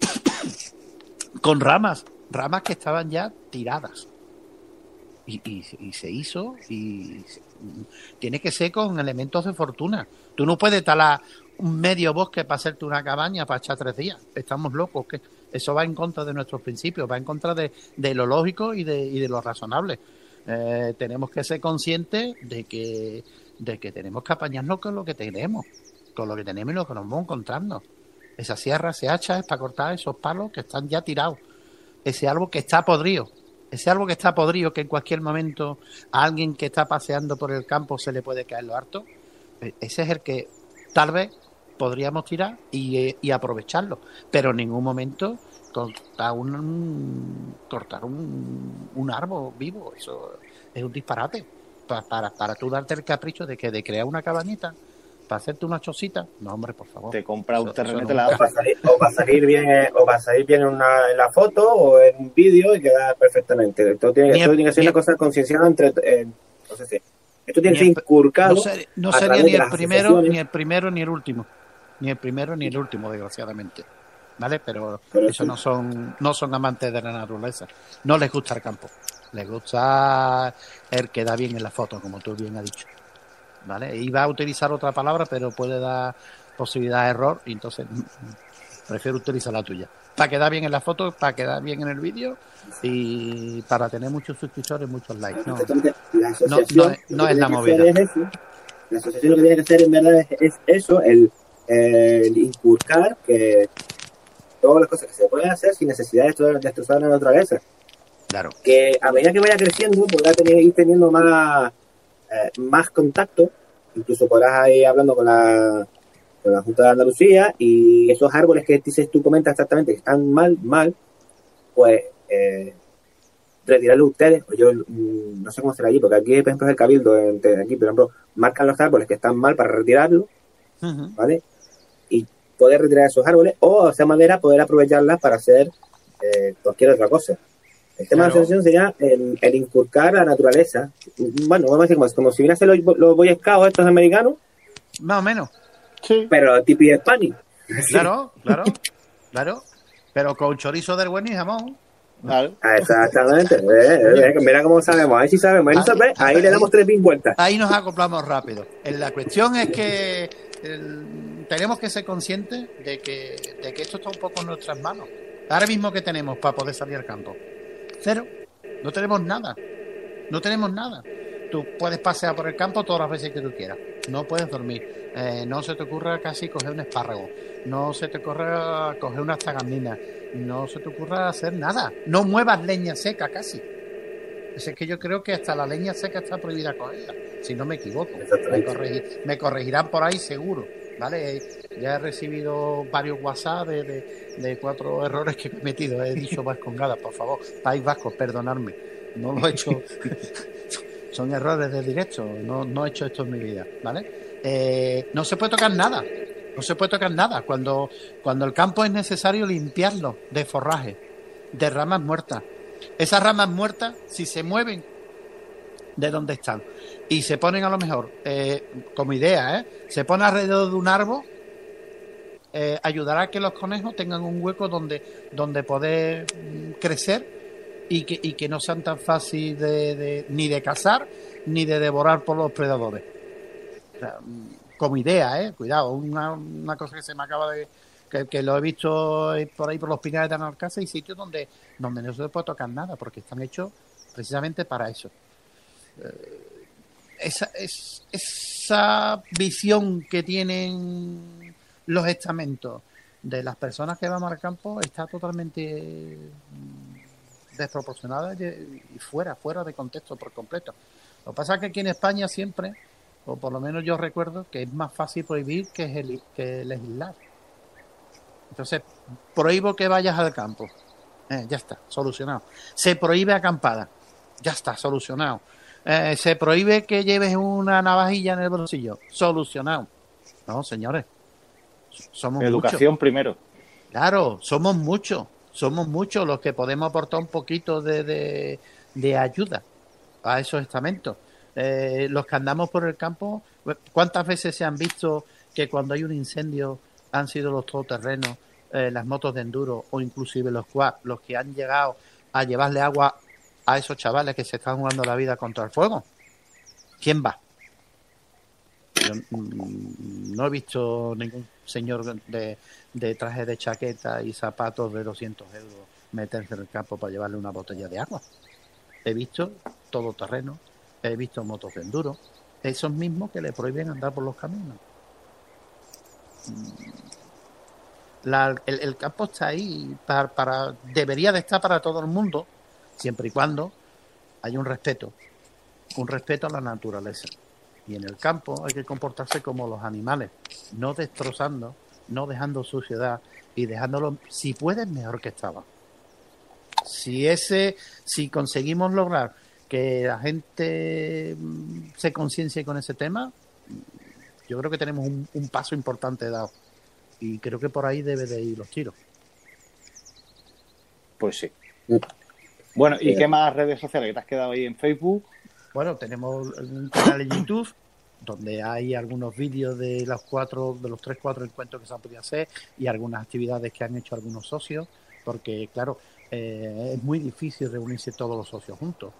[coughs] con ramas, ramas que estaban ya tiradas. Y, y- se hizo y tiene que ser con elementos de fortuna. Tú no puedes talar un medio bosque para hacerte una cabaña para echar tres días. Estamos locos. que Eso va en contra de nuestros principios, va en contra de, lo lógico y de lo razonable. Eh, tenemos que ser conscientes de que, de que tenemos que apañarnos con lo que tenemos, con lo que tenemos y lo que nos vamos encontrando. Esa sierra, ese hacha es para cortar esos palos que están ya tirados. Ese árbol que está podrido. Ese árbol que está podrido, que en cualquier momento a alguien que está paseando por el campo se le puede caer lo harto. eh, Ese es el que tal vez podríamos tirar y, eh, y aprovecharlo. Pero en ningún momento cortar un, cortar un, un árbol vivo. Eso es un disparate. Pa- Para, para, tú darte el capricho de que de crear una cabañita para hacerte una chocita. No, hombre, por favor. Te compra un terreno nunca. O va a salir, o va a salir bien, eh, o va a salir bien en, una, en la foto o en un vídeo y queda perfectamente. Esto tiene, esto tiene que ser una cosa concienciada entre. eh, no sé si. Esto tiene que ser Ni el- inculcado. No, ser- no sería ni el primero, ni el primero, ni el último. Ni el primero, ni el último, desgraciadamente. ¿Vale? Pero, Pero eso sí. no son, no son amantes de la naturaleza. No les gusta el campo. Les gusta el que da bien en la foto, como tú bien has dicho. ¿Vale? Iba a utilizar otra palabra, pero puede dar posibilidad de error, y entonces prefiero utilizar la tuya. Para quedar bien en la foto, para quedar bien en el vídeo y para tener muchos suscriptores, muchos likes. No. La no, no es- no es la movida. es eso. La asociación lo que tiene que hacer en verdad es, es eso, el, el inculcar que todas las cosas que se pueden hacer sin necesidad de destrozar- la naturaleza. claro. que a medida que vaya creciendo podrá tener, ir teniendo más, eh, más contacto, incluso podrás ir hablando con la, con la Junta de Andalucía y esos árboles que dices tú comentas exactamente que están mal, mal, pues eh, retirarlos ustedes, o yo mm, no sé cómo será allí, porque aquí por ejemplo es el cabildo, aquí por ejemplo marcan los árboles que están mal para retirarlos, Ujú. ¿vale? Poder retirar esos árboles o de esa manera poder aprovecharlas para hacer eh, cualquier otra cosa. El tema Claro. de la asociación sería el, el inculcar la naturaleza. Bueno, vamos a decir como, como si hubiesen los, los Boy Scouts estos americanos, Más o menos. Sí. pero tipo Spanish. [laughs] Claro, claro, claro. Pero con chorizo del buen y jamón. Claro. Ah, Exactamente. Eh, eh, mira cómo sabemos. Ahí sí sabemos. Ahí, ahí le damos tres mil vueltas. Ahí nos acoplamos rápido. Eh, La cuestión es que tenemos que ser conscientes de que, de que esto está un poco en nuestras manos. Ahora mismo que tenemos para poder salir al campo. Cero. No tenemos nada. No tenemos nada. Tú puedes pasear por el campo todas las veces que tú quieras. No puedes dormir. Eh, no se te ocurra casi coger un espárrago. No se te ocurra coger una tagamina. No se te ocurra hacer nada. No muevas leña seca casi. Es que yo creo que hasta la leña seca está prohibida cogerla, si no me equivoco. Me, Exactamente. corregi- me corregirán por ahí seguro. ¿Vale? Ya he recibido varios WhatsApp de, de- de cuatro errores que he metido. He dicho vascongada, por favor. País Vasco, perdonadme. No lo he hecho. [laughs] Son errores de directo. No, no he hecho esto en mi vida. ¿Vale? Eh, no se puede tocar nada. No se puede tocar nada. Cuando, cuando el campo es necesario limpiarlo de forraje, de ramas muertas. Esas ramas muertas, si se mueven de donde están y se ponen a lo mejor, eh, como idea, ¿eh? se pone alrededor de un árbol, eh, ayudará a que los conejos tengan un hueco donde, donde poder mm, crecer y que, y que no sean tan fácil de, ni de cazar ni de devorar por los predadores. Mm, como idea, ¿eh? cuidado, una, una cosa que se me acaba de, que, lo he visto eh, por ahí por los pinares de Analcázar y sitios donde, donde no se puede tocar nada porque están hechos precisamente para eso. Eh, esa, es, esa visión que tienen los estamentos de las personas que van al campo está totalmente mm, desproporcionada y fuera, fuera de contexto por completo. Lo que pasa es que aquí en España siempre, o por lo menos yo recuerdo, que es más fácil prohibir que, que legislar. Entonces, prohíbo que vayas al campo. Eh, ya está, solucionado. Se prohíbe acampada. Ya está, solucionado. Eh, se prohíbe que lleves una navajilla en el bolsillo. Solucionado. No, señores. Somos Educación primero. Claro, somos muchos. Somos muchos los que podemos aportar un poquito de, de- de ayuda a esos estamentos. Eh, los que andamos por el campo, ¿cuántas veces se han visto que cuando hay un incendio han sido los todoterrenos, eh, las motos de enduro o inclusive los quad los que han llegado a llevarle agua a esos chavales que se están jugando la vida contra el fuego? ¿Quién va? Yo mm, no he visto ningún señor de, de traje de chaqueta y zapatos de 200 euros meterse en el campo para llevarle una botella de agua. He visto todo terreno, he visto motos de enduro, esos mismos que le prohíben andar por los caminos. La- el, campo está ahí para- debería de estar para todo el mundo, siempre y cuando haya un respeto, un respeto a la naturaleza. Y en el campo hay que comportarse como los animales, no destrozando, no dejando suciedad y dejándolo, si puedes, mejor que estaba. Si ese, si conseguimos lograr que la gente mm, se conciencie con ese tema, yo creo que tenemos un, un paso importante dado. Y creo que por ahí debe de ir los tiros. Pues sí. Bueno, ¿y qué más redes sociales? ¿Que te has quedado ahí en Facebook? Bueno, tenemos un canal en YouTube donde hay algunos vídeos de los cuatro, de los tres, cuatro encuentros que se han podido hacer y algunas actividades que han hecho algunos socios, porque claro, eh, es muy difícil reunirse todos los socios juntos.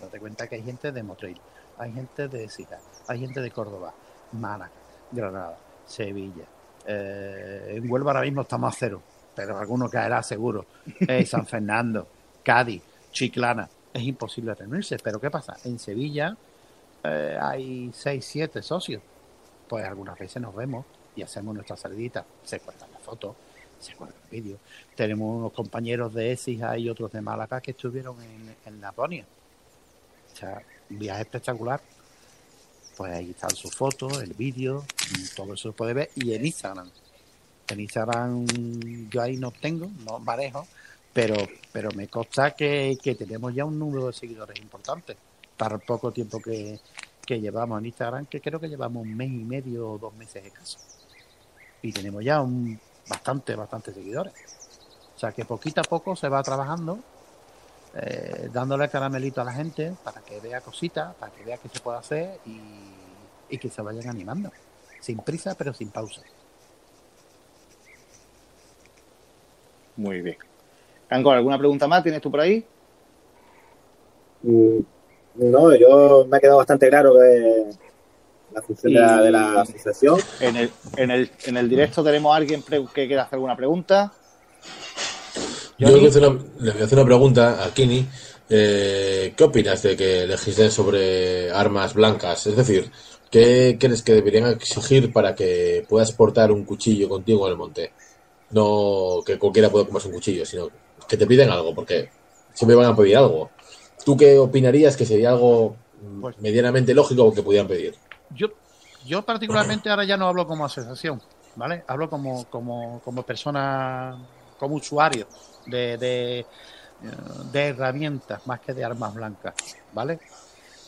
Date cuenta que hay gente de Motril, hay gente de Sija, hay gente de Córdoba, Málaga, Granada, Sevilla. Eh, en Huelva ahora mismo estamos a cero, pero alguno caerá seguro. Eh, San Fernando, Cádiz, Chiclana. Es imposible reunirse, pero ¿qué pasa? En Sevilla eh, hay 6, 7 socios. Pues algunas veces nos vemos y hacemos nuestra salidita. Se cuentan las fotos, se cuentan los vídeos. Tenemos unos compañeros de Écija y otros de Málaga que estuvieron en, en Laponia. O sea, un viaje espectacular. Pues ahí están sus fotos, el vídeo, todo eso se puede ver. Y en Instagram. En Instagram yo ahí no tengo, no manejo, pero, pero me consta que, que tenemos ya un número de seguidores importante para el poco tiempo que, que llevamos en Instagram, que creo que llevamos un mes y medio o dos meses escaso. Y tenemos ya un bastante, bastante seguidores. O sea que poquito a poco se va trabajando, eh, dándole caramelito a la gente para que vea cositas, para que vea qué se puede hacer y, y que se vayan animando. Sin prisa, pero sin pausa. Muy bien. Cancor, ¿alguna pregunta más tienes tú por ahí? Mm, No, yo me ha quedado bastante claro que la función de la, de la asociación. En el, en el, en el directo tenemos a alguien que quiera hacer alguna pregunta. Yo le voy a hacer una, le voy a hacer una pregunta a Kini. Eh, ¿Qué opinas de que legislen sobre armas blancas? Es decir, ¿qué crees que deberían exigir para que puedas portar un cuchillo contigo en el monte? No que cualquiera pueda comerse un cuchillo, sino que te piden algo, porque siempre van a pedir algo. ¿Tú qué opinarías que sería algo mm, Pues- medianamente lógico que pudieran pedir? Yo, yo particularmente ahora ya no hablo como asociación, ¿vale? Hablo como, como, como persona, como usuario de, de, de herramientas más que de armas blancas, ¿vale?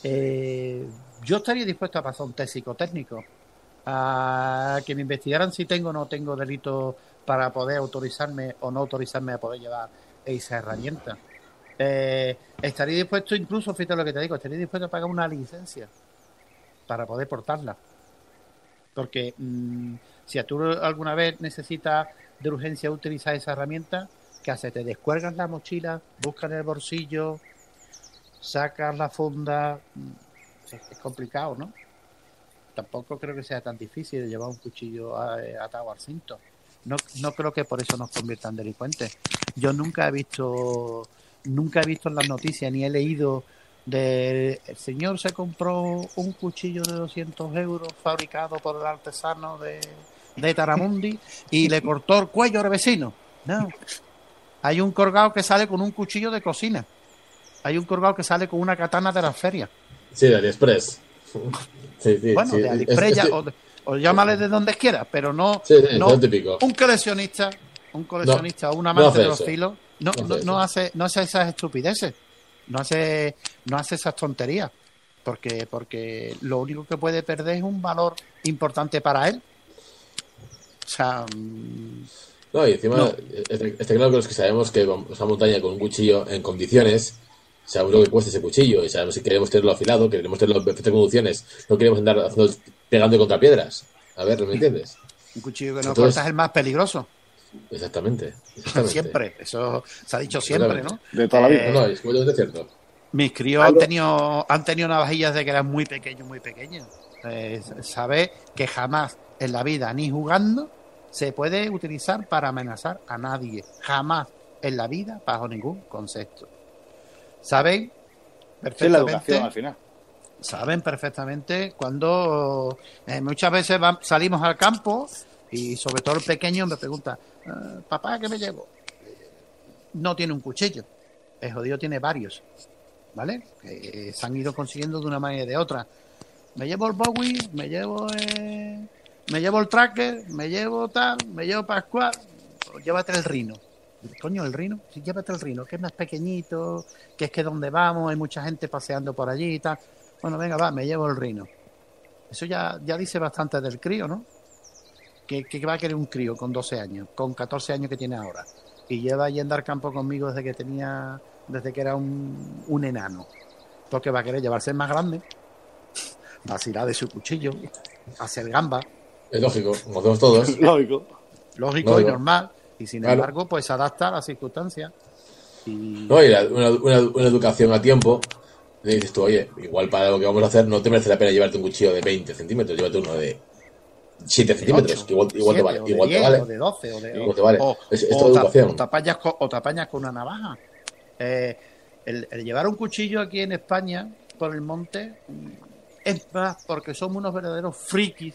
Eh, yo estaría dispuesto a pasar un test psicotécnico, a que me investigaran si tengo o no tengo delito para poder autorizarme o no autorizarme a poder llevar esa herramienta. Eh, estaría dispuesto, incluso, fíjate lo que te digo, estaría dispuesto a pagar una licencia para poder portarla. Porque mm, si tú alguna vez necesitas de urgencia utilizar esa herramienta, ¿qué haces? Te descuelgas la mochila, buscas el bolsillo, sacas la funda. mm, Es, es complicado, ¿no? Tampoco creo que sea tan difícil llevar un cuchillo eh, atado al cinto. No, no creo que por eso nos conviertan en delincuentes. Yo nunca he visto, nunca he visto en las noticias ni he leído de el señor se compró un cuchillo de 200 euros fabricado por el artesano de, de Taramundi y le cortó el cuello al vecino. No. Hay un colgado que sale con un cuchillo de cocina. Hay un colgado que sale con una katana de la feria. Sí, de AliExpress. Sí, sí, Bueno, sí. de Es- AliExpress es- ya, o, de- o llámale de donde quieras, pero no, Sí, sí, no un coleccionista, un coleccionista o un no amante de los eso. filos, no, No no, hace no hace, no esas estupideces, no hace, no hace esas tonterías, porque, porque lo único que puede perder es un valor importante para él. O sea, mm, No, y encima No. está, claro que los que sabemos que vamos a montaña con un cuchillo en condiciones, sabemos lo que cuesta ese cuchillo y sabemos si queremos tenerlo afilado, que queremos tenerlo en perfectas condiciones, no queremos andar haciendo- pegando contra piedras. A ver, ¿me entiendes? un cuchillo que no Entonces- corta es el más peligroso, Exactamente. [laughs] exactamente. siempre, eso se ha dicho siempre, ¿no? De toda la vida. Eh, No, es completamente cierto. Mis críos han tenido, han tenido navajillas de que eran muy pequeños, muy pequeños. Eh, Sabes que jamás en la vida, ni jugando, se puede utilizar para amenazar a nadie. Jamás en la vida, bajo ningún concepto. Saben Sí, la educación perfectamente, al final. Saben perfectamente cuando eh, muchas veces salimos al campo y sobre todo el pequeño me pregunta, "Ah, papá, ¿qué me llevo? No tiene un cuchillo. El jodido tiene varios. ¿Vale? Se han ido consiguiendo de una manera y de otra. Me llevo el Bowie, me llevo eh, me llevo el tracker, me llevo tal, me llevo Pascual, llévate el rino. Coño, el rino, sí, llévate el rino, que es más pequeñito, que es que donde vamos hay mucha gente paseando por allí y tal. Bueno, venga, va, me llevo el rino. Eso ya, ya dice bastante del crío, ¿no? Que, que va a querer un crío con 12 años, con 14 años que tiene ahora. Y lleva ahí a andar campo conmigo desde que tenía, desde que era un, un enano. Porque va a querer llevarse el más grande, [laughs] vacilar de su cuchillo, hacer gamba, Es lógico, como hacemos todos. [laughs] Lógico. lógico No, y no. normal. Y sin Claro. embargo, pues se adapta a las circunstancias. Y No, y la- una, una- una educación a tiempo. Le dices tú, oye, igual para lo que vamos a hacer no te merece la pena llevarte un cuchillo de 20 centímetros, llévate uno de 7 centímetros, que igual, igual te vale. o de Igual te 10, vale. o de 12, o de, te vale. o- Es- es o toda ta- educación. o te apañas con, o te apañas con una navaja. Eh, el, el llevar un cuchillo aquí en España por el monte es más porque somos unos verdaderos frikis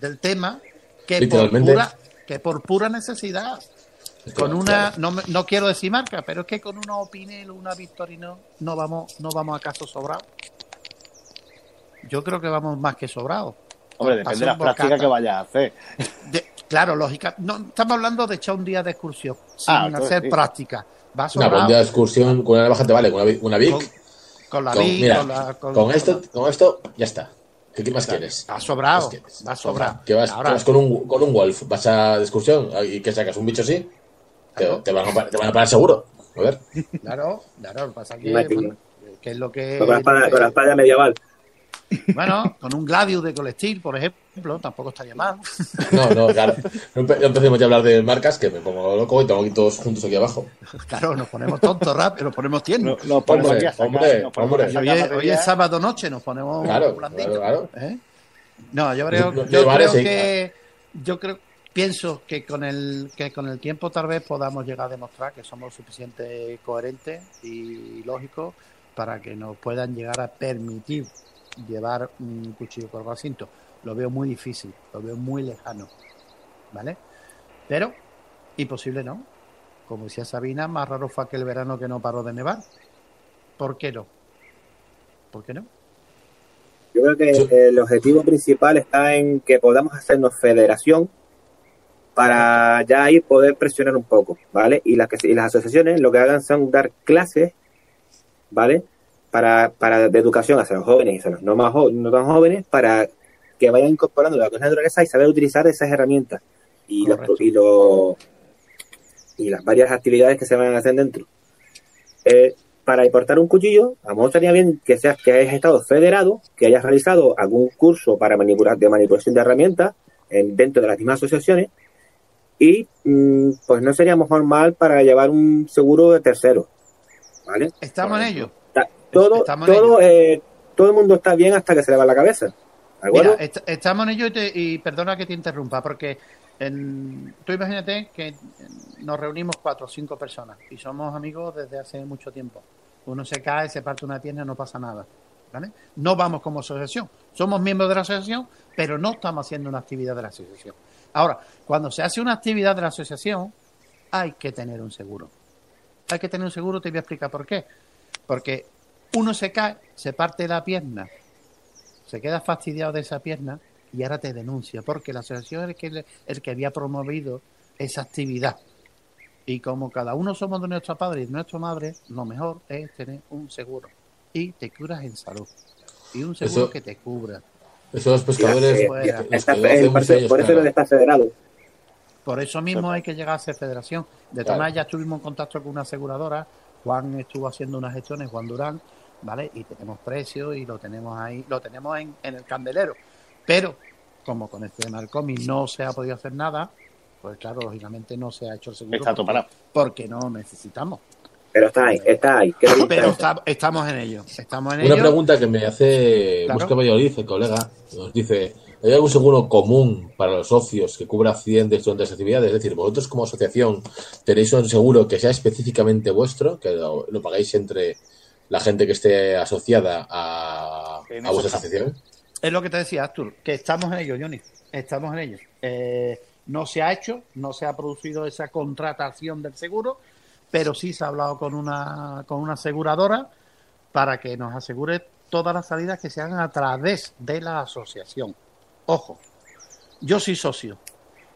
del tema que por pura, que por pura necesidad. Con una, no, me- no quiero decir marca, pero es que con una Opinel o una Victorino no vamos, no vamos acaso sobrados. Yo creo que vamos más que sobrados. Hombre, depende de las prácticas que vayas a hacer. De- claro, lógica. No, estamos hablando de echar un día de excursión sin Ah, entonces hacer sí. práctica. Va Una sobrado bondad de excursión con una navaja te vale, con una, una Vic. con, con la con- Vic, mira, con la. Con, con esto, con esto, ya está. ¿Qué, más quieres? Va sobrado. Va sobrado. Que vas, Ahora, que vas con, un, con un Wolf, vas a de excursión y que sacas un bicho así, te, Claro. te van, a, te van a parar seguro. A ver. [laughs] Claro, claro. Lo que pasa que, bueno, que es lo que. Con la espada, con la espada [laughs] medieval. Bueno, con un Gladius de Colestil, por ejemplo, tampoco estaría mal. No, no, claro. No, empe- no empecemos ya a hablar de marcas que me pongo loco y tengo aquí todos juntos aquí abajo. [laughs] Claro, nos ponemos tontos rápido, nos ponemos No, tiernos. nos ponemos Hombre, sacar- hombre, hombre. hoy, es- batería. hoy es sábado noche, nos ponemos Claro, blanditos, claro, ¿eh? No, yo creo, No, no, yo llevar creo que yo creo pienso que con el que con el tiempo tal vez podamos llegar a demostrar que somos suficientemente coherentes y lógicos para que nos puedan llegar a permitir llevar un cuchillo por recinto. Lo veo muy difícil, lo veo muy lejano, ¿vale? Pero imposible no. Como decía Sabina, más raro fue aquel verano que no paró de nevar. ¿Por qué no? ¿Por qué no? Yo creo que el objetivo principal está en que podamos hacernos federación para ya ir poder presionar un poco, ¿vale? Y las, que, y las asociaciones lo que hagan son dar clases, ¿vale? Para, para de educación hacia los jóvenes y hacia los no, más no tan jóvenes para que vayan incorporando la naturaleza y saber utilizar esas herramientas y, los, y, los- y las varias actividades que se van a hacer dentro. Eh, para importar un cuchillo, a lo mejor estaría bien que seas que hayas estado federado, que hayas realizado algún curso para manipular de manipulación de herramientas en- dentro de las mismas asociaciones y mm, pues no sería mejor mal para llevar un seguro de tercero, ¿vale? Estamos en ello. Todo, Estamos en todo, eh, todo el mundo está bien hasta que se le va la cabeza, ¿de acuerdo? Mira, est- estamos en ello y, te- y perdona que te interrumpa, porque en- tú imagínate que nos reunimos cuatro o cinco personas y somos amigos desde hace mucho tiempo. Uno se cae, se parte una pierna, no pasa nada. ¿vale? No vamos como asociación, somos miembros de la asociación, pero no estamos haciendo una actividad de la asociación. Ahora, cuando se hace una actividad de la asociación, hay que tener un seguro. Hay que tener un seguro, te voy a explicar por qué. Porque uno se cae, se parte la pierna, se queda fastidiado de esa pierna y ahora te denuncia, porque la asociación es el que, le- el que había promovido esa actividad. Y como cada uno somos de nuestro padre y de nuestra madre, lo mejor es tener un seguro. Y te curas en salud. Y un seguro Eso- que te cubra. Eso los pescadores. Está- el años por eso está federado. Por eso mismo hay que llegar a ser federación. De todas Claro. maneras, ya estuvimos en contacto con una aseguradora. Juan estuvo haciendo unas gestiones, Juan Durán, ¿vale? Y tenemos precios y lo tenemos ahí, lo tenemos en, en el candelero. Pero, como con este tema del cómic no se ha podido hacer nada, pues claro, lógicamente no se ha hecho el seguro. Está todo porque- parado. Porque no necesitamos. Pero está ahí, está ahí. Pero está- estamos en ello. Estamos en Una ello. pregunta que me hace Claro. Busca Valladolid, el colega, nos dice, ¿hay algún seguro común para los socios que cubra accidentes durante las actividades? Es decir, vosotros como asociación tenéis un seguro que sea específicamente vuestro, que lo, lo pagáis entre la gente que esté asociada a, a vuestra está. asociación. Es lo que te decía, Artur, que estamos en ello, Johnny. Estamos en ello. Eh, no se ha hecho, no se ha producido esa contratación del seguro, pero sí se ha hablado con una, con una aseguradora para que nos asegure todas las salidas que se hagan a través de la asociación. Ojo, yo soy socio,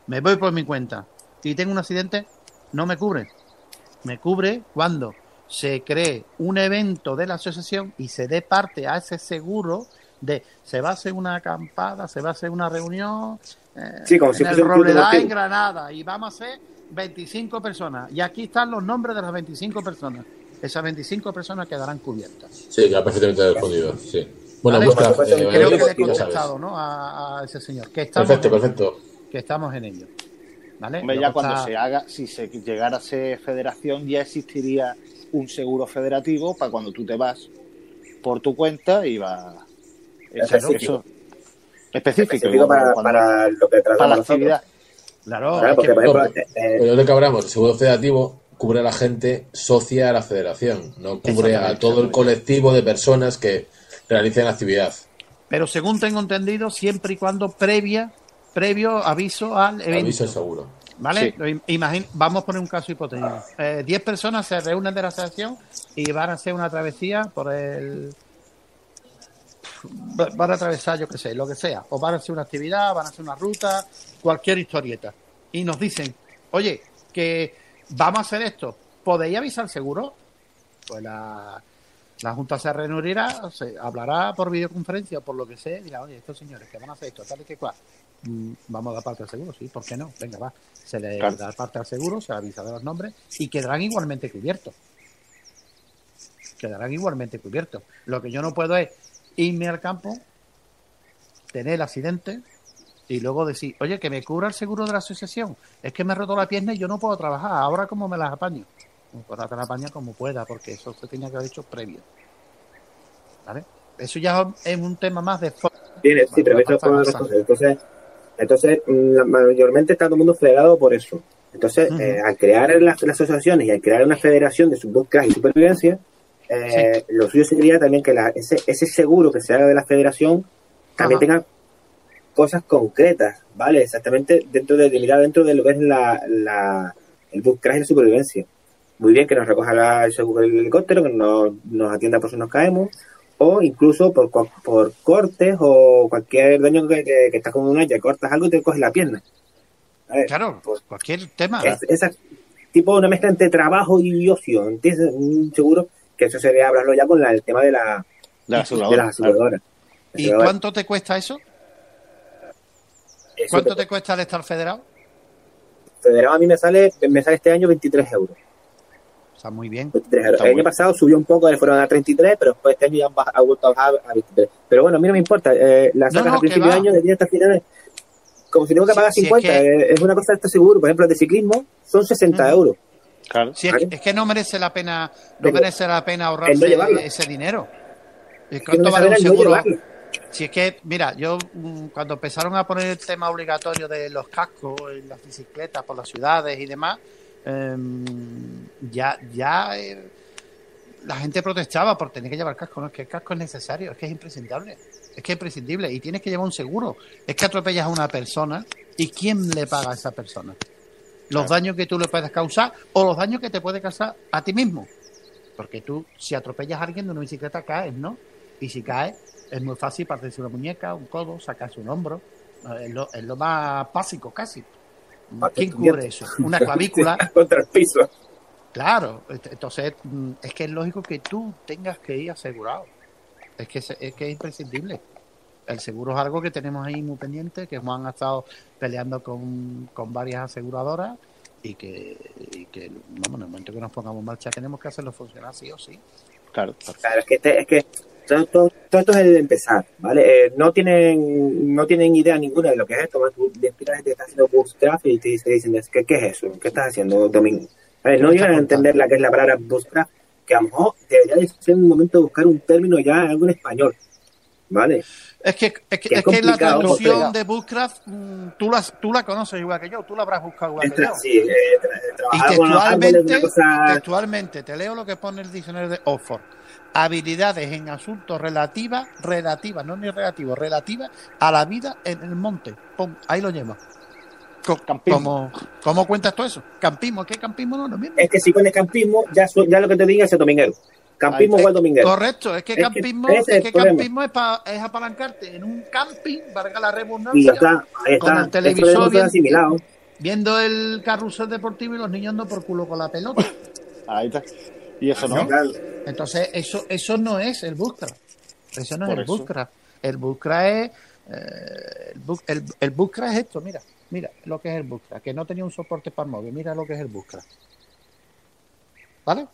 me voy por mi cuenta y tengo un accidente, no me cubre. Me cubre cuando se cree un evento de la asociación y se dé parte a ese seguro de se va a hacer una acampada, se va a hacer una reunión eh, Sí, como si el deportivo. en Granada y vamos a ser 25 personas y aquí están los nombres de las 25 personas. Esas 25 personas quedarán cubiertas. Sí, queda perfectamente respondido. Sí. Bueno, ¿Vale? busca, Pues, eh, creo que le he ya contestado ¿no? a, a ese señor. Que estamos, Perfecto, en, perfecto. que estamos en ello. ¿Vale? Hombre, ya cuando está- se haga, si se llegara a ser federación, ya existiría un seguro federativo para cuando tú te vas por tu cuenta y va. Específico. eso- específico. Específico para, para lo que para la nosotros. Claro, Claro, porque, que- por ejemplo, No, eh, eh, Pero cabramos, el seguro federativo cubre a la gente socia a la federación, no cubre a todo el colectivo de personas que realicen la actividad. pero según tengo entendido, siempre y cuando previa, previo aviso al evento. Aviso el seguro. ¿Vale? Sí. Vamos a poner un caso hipotético. Eh, Diez personas se reúnen de la asociación y van a hacer una travesía por el. Va- Van a atravesar, yo qué sé, lo que sea. O van a hacer una actividad, van a hacer una ruta, cualquier historieta. Y nos dicen, oye, que vamos a hacer esto. ¿Podéis avisar seguro? Pues la, la Junta se reunirá, se hablará por videoconferencia o por lo que sea, y dirá, oye, estos señores que van a hacer esto, tal y que cual, mm, vamos a dar parte al seguro, sí, ¿por qué no? Venga, va. Se le Claro. da parte al seguro, se avisa de los nombres y quedarán igualmente cubiertos. Quedarán igualmente cubiertos. Lo que yo no puedo es irme al campo, tener el accidente y luego decir, oye, que me cubra el seguro de la asociación. Es que me he roto la pierna y yo no puedo trabajar. Ahora, ¿cómo me las apaño? Pues te la apaña como pueda, porque eso se tenía que haber hecho previo. ¿Vale? Eso ya es un tema más de Tiene, sí, pero Va a esto es por pasar, otras pasa. cosas. Entonces, entonces mm, mayormente está todo el mundo federado por eso. Entonces, eh, al crear las, las asociaciones y al crear una federación de búsqueda y supervivencia, eh, lo suyo sería también que la- ese, ese seguro que se haga de la federación también Ajá. tenga cosas concretas, ¿vale? Exactamente dentro de, de dentro de lo que es la, la, el y la supervivencia. Muy bien que nos recoja la- el seguro del helicóptero, que nos, nos atienda por si nos caemos, o incluso por, por cortes o cualquier daño que, que, que estás con una ya cortas algo y te coges la pierna. A ver, Claro, pues, cualquier tema. es, esa tipo una mezcla entre trabajo y ocio, ¿entiendes? Mm, Seguro que eso sería hablarlo ya con la- el tema de, la, De la de aseguradora. las aseguradoras. ¿Y Aseguradoras. cuánto te cuesta eso? Eso ¿Cuánto te- te cuesta el estar federado? Federado a mí me sale, me sale este año 23 euros. O sea, muy bien. 23 euros. Está El año pasado subió un poco, fueron a 33, pero después este año ya ha vuelto a bajar a 23. Pero bueno, a mí no me importa. Eh, las No, sacas no, a principio de año, de 10 hasta finales, como si tengo que Si- pagar si es 50. que- eh, es una cosa de este seguro. Por ejemplo, el de ciclismo son 60 Ujú. euros. Claro. Si es, ¿Vale? que- es que no merece la pena, no merece la pena no ahorrarse ese dinero. ¿Y Es que ¿Cuánto vale un no seguro? Si es que, mira, yo mm, cuando empezaron a poner el tema obligatorio de los cascos en las bicicletas por las ciudades y demás, em, ya, ya eh, la gente protestaba por tener que llevar casco. No, es que el casco es necesario, es que es imprescindible. Es que es imprescindible y tienes que llevar un seguro. Es que atropellas a una persona y ¿quién le paga a esa persona? Los daños que tú le puedes causar o los daños que te puede causar a ti mismo. Porque tú, si atropellas a alguien de una bicicleta, caes, ¿no? Y si caes, es muy fácil partirse una muñeca, un codo, sacarse un hombro. Eh, Es lo, es lo más básico casi. ¿Quién cubre eso? Una [laughs] clavícula. Contra el piso. Claro, ent- entonces mm, es que es lógico que tú tengas que ir asegurado. Es que es, es que es imprescindible. El seguro es algo que tenemos ahí muy pendiente, que Juan ha estado peleando con, con varias aseguradoras y que, y que, vamos, en el momento que nos pongamos en marcha tenemos que hacerlo funcionar sí o sí. Claro. Claro, es que, este- es que todo, todo- todo esto es el empezar, ¿vale? Eh, no tienen no tienen idea ninguna de lo que es esto. ¿vale? Tú le explicas a la gente que está haciendo bootstrap y te dice- dicen, ¿qué, ¿qué es eso? ¿Qué estás haciendo, Domingo? No llegan a estás entender la que es la palabra bushcraft, que a lo mejor debería de ser un momento de buscar un término ya algo en español. ¿Vale? Es que, es que, Que es que la traducción de Bushcraft, mm, tú la, tú la conoces igual que yo, tú la habrás buscado igual que yo. Sí, eh, Y árboles es textualmente, cosa... textualmente, te leo lo que pone el diccionario de Oxford. Habilidades en asuntos relativas, relativas, no ni relativos, relativas a la vida en el monte. Pum, ahí lo lleva. Campismo. ¿Cómo, ¿Cómo cuentas tú eso? Campismo, ¿qué campismo no es lo mismo? Es que si pones campismo, ya, ya lo que te diga es el dominguero. Campismo Ahí igual dominguero. Correcto, es que Es campismo, es, que campismo es, pa- es apalancarte en un camping, valga la Y redundancia, está, ahí con está. el televisor bien- asimilados. viendo el carrusel deportivo y los niños ando por culo con la pelota. Ahí está. Y eso no. Entonces, eso, eso no es el Bushcraft. Eso no Por es el eso. Bushcraft. El Bushcraft es. eh, el, bu- el, el Bushcraft es esto, mira. Mira lo que es el Bushcraft. Que no tenía un soporte para el móvil. Mira lo que es el Bushcraft. ¿Vale?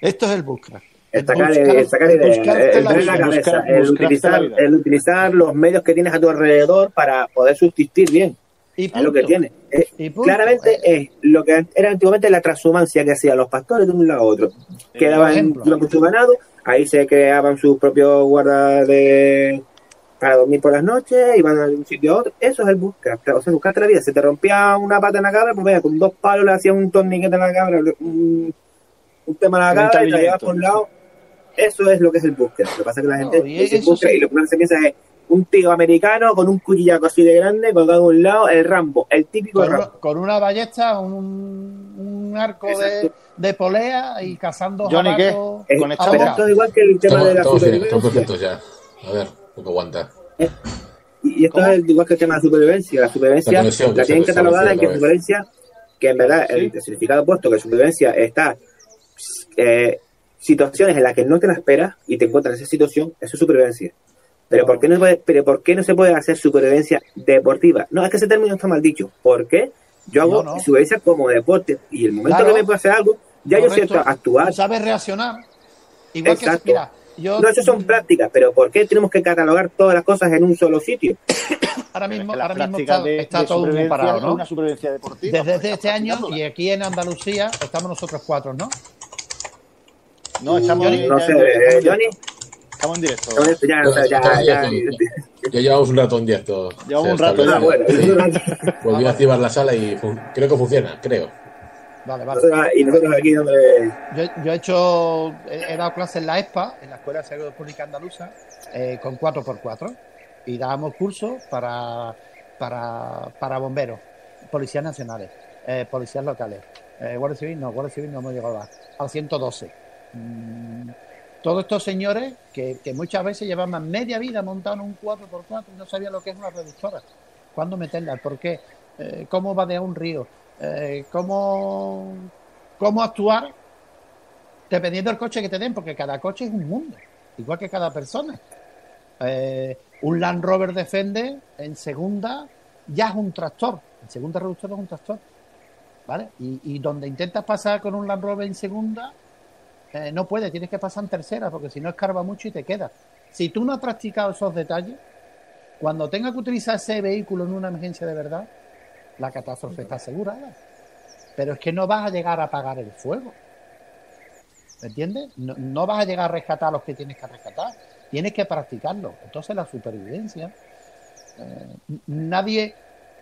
Esto es el Bushcraft. El sacar, buscar- el sacar el ideas, buscarte el la tener la vida, cabeza, buscar- el, buscarte utilizar, la el utilizar los medios que tienes a tu alrededor para poder subsistir bien. Y Es lo que tiene. Es- Y claramente Eh, es lo que era antiguamente la transhumancia que hacían los pastores de un lado a otro. Quedaban ejemplo. iban con su ganado, ahí se creaban sus propios guardas de para dormir por las noches, iban de un sitio a otro. Eso es el buscar. O sea, buscarte la vida. Se te rompía una pata en la cabra, pues venga, con dos palos le hacían un torniquete en la cabra, un, un tema en la cabra y te por un lado. Eso es lo que es el búsqueda. Lo que pasa es que la No, gente y dice búsqueda sí. y lo primero que se piensa es un tío americano con un cuchillaco así de grande, colgado a un lado, el Rambo, el típico con, una, Rambo. con una ballesta, un, un arco de, de polea y cazando Johnny, ¿qué? Eh, con esta pero esto es igual que el tema Estamos, de la estamos, estamos supervivencia. perfectos ya. A ver, poco aguanta. Y esto ¿Cómo? es igual que el tema de la supervivencia. La supervivencia La conexión, la tienen catalogada en que supervivencia, que en verdad Sí. el significado puesto que supervivencia está eh, situaciones en las que no te la esperas y te encuentras en esa situación, eso es supervivencia. Pero, No. ¿por qué no, puede- pero ¿por qué no se puede hacer supervivencia deportiva? No, es que ese término está mal dicho. ¿Por qué? Yo hago No, no. supervivencia como deporte y el momento Claro. que me puedo hacer algo, ya yo siento actuar. Tú sabes reaccionar. Igual Exacto. que, mira, yo No, eso son prácticas, pero ¿por qué tenemos que catalogar todas las cosas en un solo sitio? [coughs] ahora mismo, ahora mismo está, de- está de todo muy parado, ¿no? una supervivencia deportiva. Desde este año y aquí en Andalucía estamos nosotros cuatro, ¿no? No, estamos, Johnny, No ya- sé, ya- eh, estamos en- Johnny, Estamos en directo. ya, ya, ya, directo. Ya llevamos un rato en directo. Llevamos un rato establece. Ah, bueno, Volví a activar la sala y creo que funciona, creo. Vale, vale. nosotros- y nosotros aquí dándole Yo, yo he hecho, he, he dado clases en la ESPA, en la Escuela de Salud Pública Andaluza, eh, con 4x4 y dábamos cursos para, para, para bomberos, policías nacionales, eh, policías locales. Eh, Guardia Civil no, Guardia Civil no hemos llegado a, al 112. Todos estos señores que, muchas veces llevaban media vida montados en un 4x4 y no sabían lo que es una reductora. ¿Cuándo meterla? ¿Por qué? Eh, ¿Cómo va de un río? Eh, ¿cómo, ¿Cómo actuar dependiendo del coche que te den? Porque cada coche es un mundo, igual que cada persona. Eh, un Land Rover Defender en segunda ya es un tractor. En segunda reductor es un tractor. ¿Vale? Y, y donde intentas pasar con un Land Rover en segunda, eh, no puedes, tienes que pasar en tercera, porque si no escarba mucho y te queda. Si tú no has practicado esos detalles, cuando tengas que utilizar ese vehículo en una emergencia de verdad, la catástrofe está asegurada. Pero es que no vas a llegar a apagar el fuego. ¿Me entiendes? No, no vas a llegar a rescatar a los que tienes que rescatar. Tienes que practicarlo. Entonces la supervivencia. eh, nadie,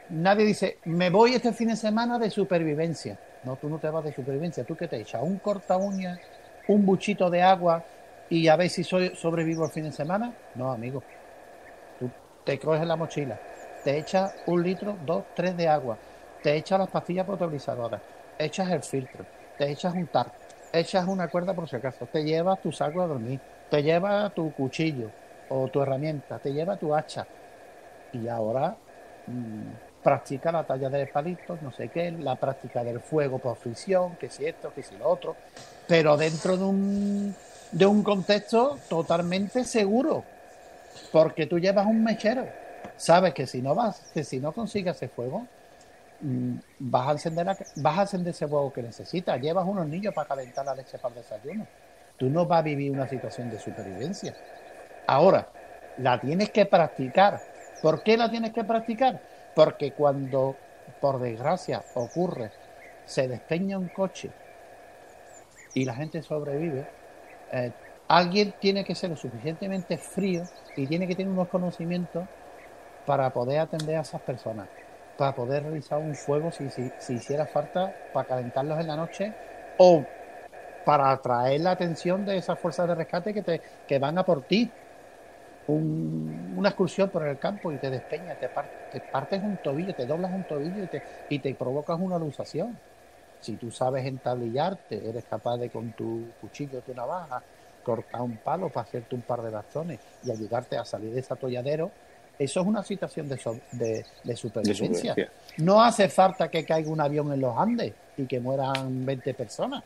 nadie dice, me voy este fin de semana de supervivencia. No, tú no te vas de supervivencia. ¿Tú qué te echas? ¿Un corta uña? ¿Un buchito de agua? ¿Y a ver si soy, sobrevivo el fin de semana? No, amigo. Tú te coges la mochila, te echas un litro, dos, tres de agua, te echas las pastillas potabilizadoras, echas el filtro, te echas un tarp, echas una cuerda por si acaso, te llevas tu saco a dormir, te llevas tu cuchillo o tu herramienta, te llevas tu hacha. Y ahora mm, practica la talla de palitos, no sé qué, la práctica del fuego por fricción, que si esto, que si lo otro, pero dentro de un, de un contexto totalmente seguro, porque tú llevas un mechero, sabes que si no vas, que si no consigues ese fuego, mm, vas a encender la- vas a encender ese fuego que necesitas, llevas unos niños para calentar la leche para el desayuno, tú no vas a vivir una situación de supervivencia. Ahora, la tienes que practicar. ¿Por qué la tienes que practicar? Porque cuando, por desgracia, ocurre se despeña un coche y la gente sobrevive, eh, alguien tiene que ser lo suficientemente frío y tiene que tener unos conocimientos para poder atender a esas personas, para poder realizar un fuego si, si, si hiciera falta, para calentarlos en la noche o para atraer la atención de esas fuerzas de rescate que, te, que van a por ti. Un- una excursión por el campo y te despeñas, te, par- te partes un tobillo, te doblas un tobillo y te, y te provocas una luxación. Si tú sabes entablillarte, eres capaz de con tu cuchillo, tu navaja, cortar un palo para hacerte un par de bastones y ayudarte a salir de ese atolladero, eso es una situación de, so- de, de De supervivencia. supervivencia. No hace falta que caiga un avión en los Andes y que mueran 20 personas.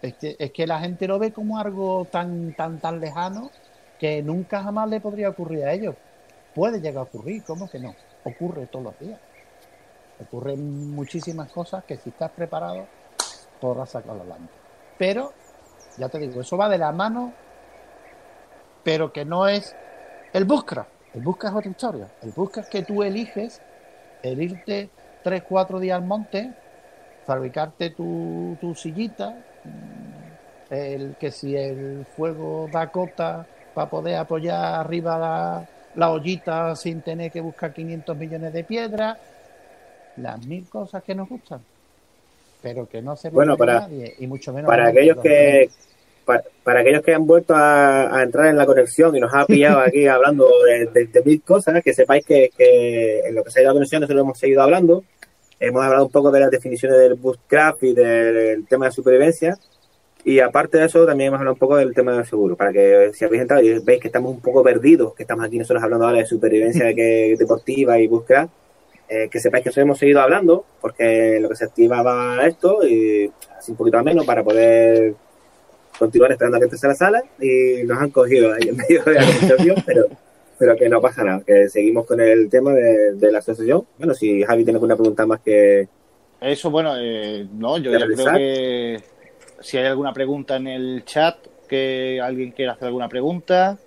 Es que, es que la gente lo ve como algo tan, tan, tan lejano que nunca jamás le podría ocurrir a ellos. Puede llegar a ocurrir, ¿cómo que no? Ocurre todos los días. Ocurren muchísimas cosas que si estás preparado podrás sacarlo adelante. Pero, ya te digo, eso va de la mano, pero que no es el busca. El busca es otra historia. El busca es que tú eliges el irte tres, cuatro días al monte, fabricarte tu, tu sillita, el que si el fuego da cota para poder apoyar arriba la, la ollita sin tener que buscar 500 millones de piedras, las mil cosas que nos gustan, pero que no se Bueno, para- nadie, y mucho menos para los aquellos los que para, para aquellos que han vuelto a, a entrar en la conexión y nos ha pillado aquí [laughs] hablando de, de- de mil cosas, que sepáis que, que en lo que se ha ido a la conexión nosotros hemos seguido hablando. Hemos hablado un poco de las definiciones del bootcraft y del tema de supervivencia. Y aparte de eso, también hemos hablado un poco del tema del seguro. Para que si habéis entrado y veis que estamos un poco perdidos, que estamos aquí nosotros hablando ahora de supervivencia de [laughs] que, deportiva y bootcraft, eh, que sepáis que eso hemos seguido hablando, porque lo que se activaba esto, y así un poquito menos para poder continuar esperando a que entre a la sala, y nos han cogido ahí en medio de la conversación, pero, pero que no pasa nada, que seguimos con el tema de, de la asociación. Bueno, si Javi tiene alguna pregunta más que... Eso, bueno, eh, no, yo ¿De ya creo que si hay alguna pregunta en el chat, que alguien quiera hacer alguna pregunta.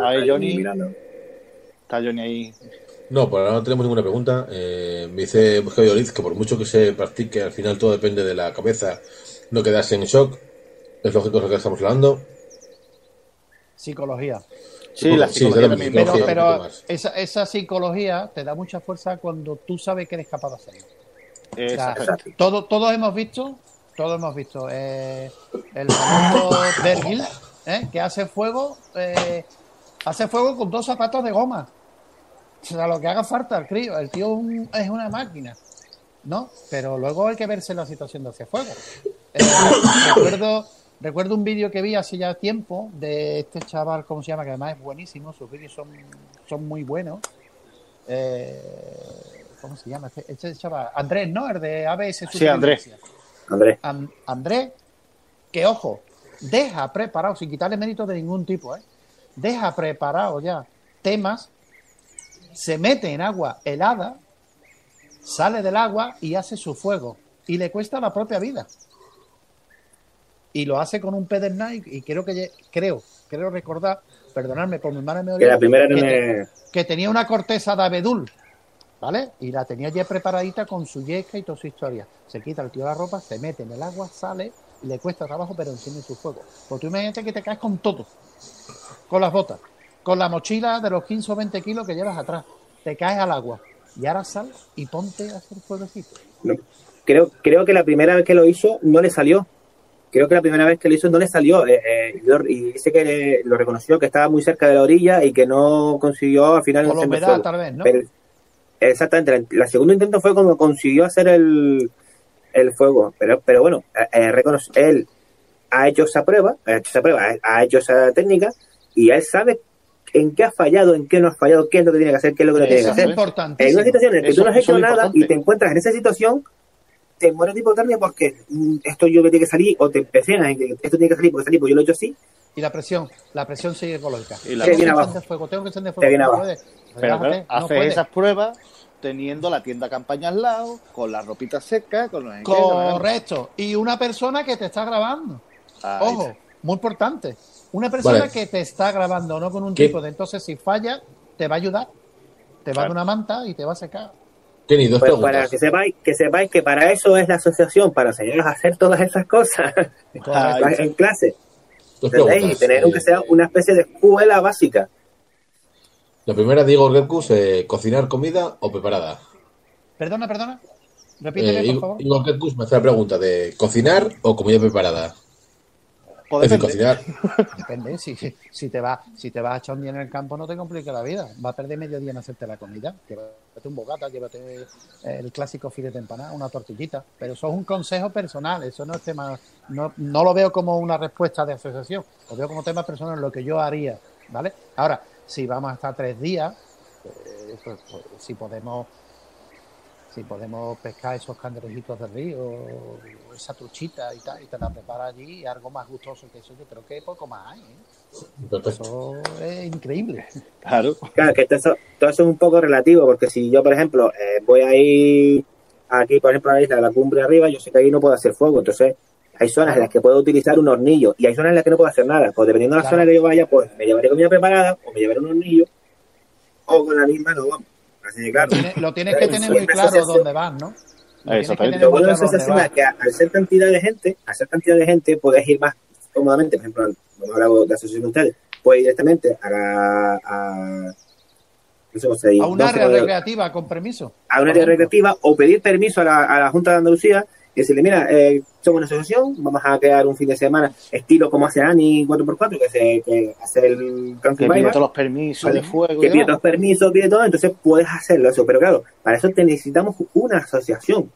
A ver, Ahí Johnny. mirando. Está Johnny ahí. No, por ahora no tenemos ninguna pregunta. Eh, me dice Javi Oliz que por mucho que se practique, al final todo depende de la cabeza, no quedarse en shock. Es lógico lo que estamos hablando. Psicología. Sí, la Sí, psicología también. Pero, pero esa, esa psicología te da mucha fuerza cuando tú sabes que eres capaz de hacerlo. O sea, todo- todos hemos visto, todos hemos visto eh, el famoso Vergil, ¿eh? que hace fuego, eh, hace fuego con dos zapatos de goma. O sea, lo que haga falta el crío, el tío un- es una máquina, ¿no? Pero luego hay que verse la situación de hacer fuego. Recuerdo, recuerdo un vídeo que vi hace ya tiempo de este chaval, ¿cómo se llama? Que además es buenísimo, sus vídeos son, son muy buenos. Eh, ¿Cómo se llama? Este, este chaval, Andrés, ¿no? El de ABS. Sí, Andrés. Andrés. An- Andrés, que ojo, deja preparado, sin quitarle mérito de ningún tipo, ¿eh? deja preparado ya temas, se mete en agua helada, sale del agua y hace su fuego. Y le cuesta la propia vida. Y lo hace con un pedernal y creo que creo, creo recordar, perdonadme por mi mala memoria, Que la primera no que- me... que tenía una corteza de abedul, ¿vale? Y la tenía ya preparadita con su yesca y toda su historia. Se quita el tío la ropa, se mete en el agua, sale, y le cuesta trabajo, pero enciende su fuego. Pues tú imagínate que te caes con todo, con las botas, con la mochila de los 15 o 20 kilos que llevas atrás, te caes al agua, y ahora sal y ponte a hacer fueguecito. no. Creo, creo que la primera vez que lo hizo no le salió. Creo que la primera vez que lo hizo no le salió. eh, eh, y dice que lo reconoció que estaba muy cerca de la orilla y que no consiguió al final Con la humedad, tal vez, ¿no? Pero- exactamente. La, la segundo intento fue cuando consiguió hacer el, el fuego. Pero, pero bueno, eh, eh, reconoce- él ha hecho esa prueba, ha hecho esa prueba, ha- hecho esa técnica y él sabe en qué ha fallado, en qué no ha fallado, qué es lo que tiene que hacer, qué es lo que no tiene que hacer. importante. En una situación en la que Eso- tú no has hecho nada y te encuentras en esa situación, te mueres de hipotermia porque mm, esto yo me tiene que salir, o te presionas en que esto tiene que salir porque salir, porque yo lo he hecho así. Y la presión, la presión psicológica. Y la tengo viene que abajo. fuego, tengo que encender Te fuego. viene no abajo. Pero no haces puede. esas pruebas teniendo la tienda campaña al lado, con la ropita seca, con los Correcto. Y una persona que te está grabando. Ahí Ojo, está. muy importante. Una persona Vale. que te está grabando, no con un ¿Qué? tipo de entonces si falla, te va a ayudar. te va a dar una manta y te va a secar. Kenny, dos Pues para que sepáis, que sepáis que para eso es la asociación, para enseñaros a hacer todas esas cosas [laughs] Ay, [laughs] en clase. Y tener aunque Eh, sea una especie de escuela básica. La primera, Diego Gerkus, eh, ¿cocinar comida o preparada? Perdona, perdona. Repíteme, Eh, por favor. Igor Gerkus me hace la pregunta de ¿cocinar o comida preparada? Pues depende. [laughs] Depende, si, si te vas si te vas a echar un día en el campo no te complica la vida. Va a perder medio día en hacerte la comida. Llévate un bocata, llévate el clásico filete empanada, una tortillita. Pero eso es un consejo personal, eso no es tema, no, no lo veo como una respuesta de asociación, lo veo como tema personal, lo que yo haría, ¿vale? Ahora, si vamos a estar tres días, eh, pues, pues, si podemos si podemos pescar esos cangrejitos del río, o esa truchita y tal, y te la prepara allí, y algo más gustoso que eso, yo creo que poco más hay. ¿eh? Eso es increíble. Claro. Claro, que todo eso, todo eso es un poco relativo, porque si yo, por ejemplo, eh, voy a ir aquí, por ejemplo, a la isla de la cumbre arriba, yo sé que ahí no puedo hacer fuego, entonces hay zonas en las que puedo utilizar un hornillo y hay zonas en las que no puedo hacer nada. Pues dependiendo de la Claro. zona que yo vaya, pues me llevaré comida preparada o me llevaré un hornillo o con la misma no vamos. Así que claro. Tienes- lo tienes que tener muy claro dónde vas, ¿no? Lo que Exactamente. tener Lo bueno asociación es que al ser cantidad de gente, al ser cantidad de gente, puedes ir más cómodamente, por ejemplo, vamos a hablar de la asociación de ustedes, puedes ir directamente a la, a, se A un área recreativa con permiso. a un área recreativa o pedir permiso a la, a la Junta de Andalucía y decirle, mira, eh, somos una asociación, vamos a crear un fin de semana estilo como hace Ani 4x4, que, se, que hace el Que pide todos los permisos ¿vale? de fuego. que pide todos los permisos, pide todo, entonces puedes hacerlo eso. Pero claro, para eso te necesitamos una asociación,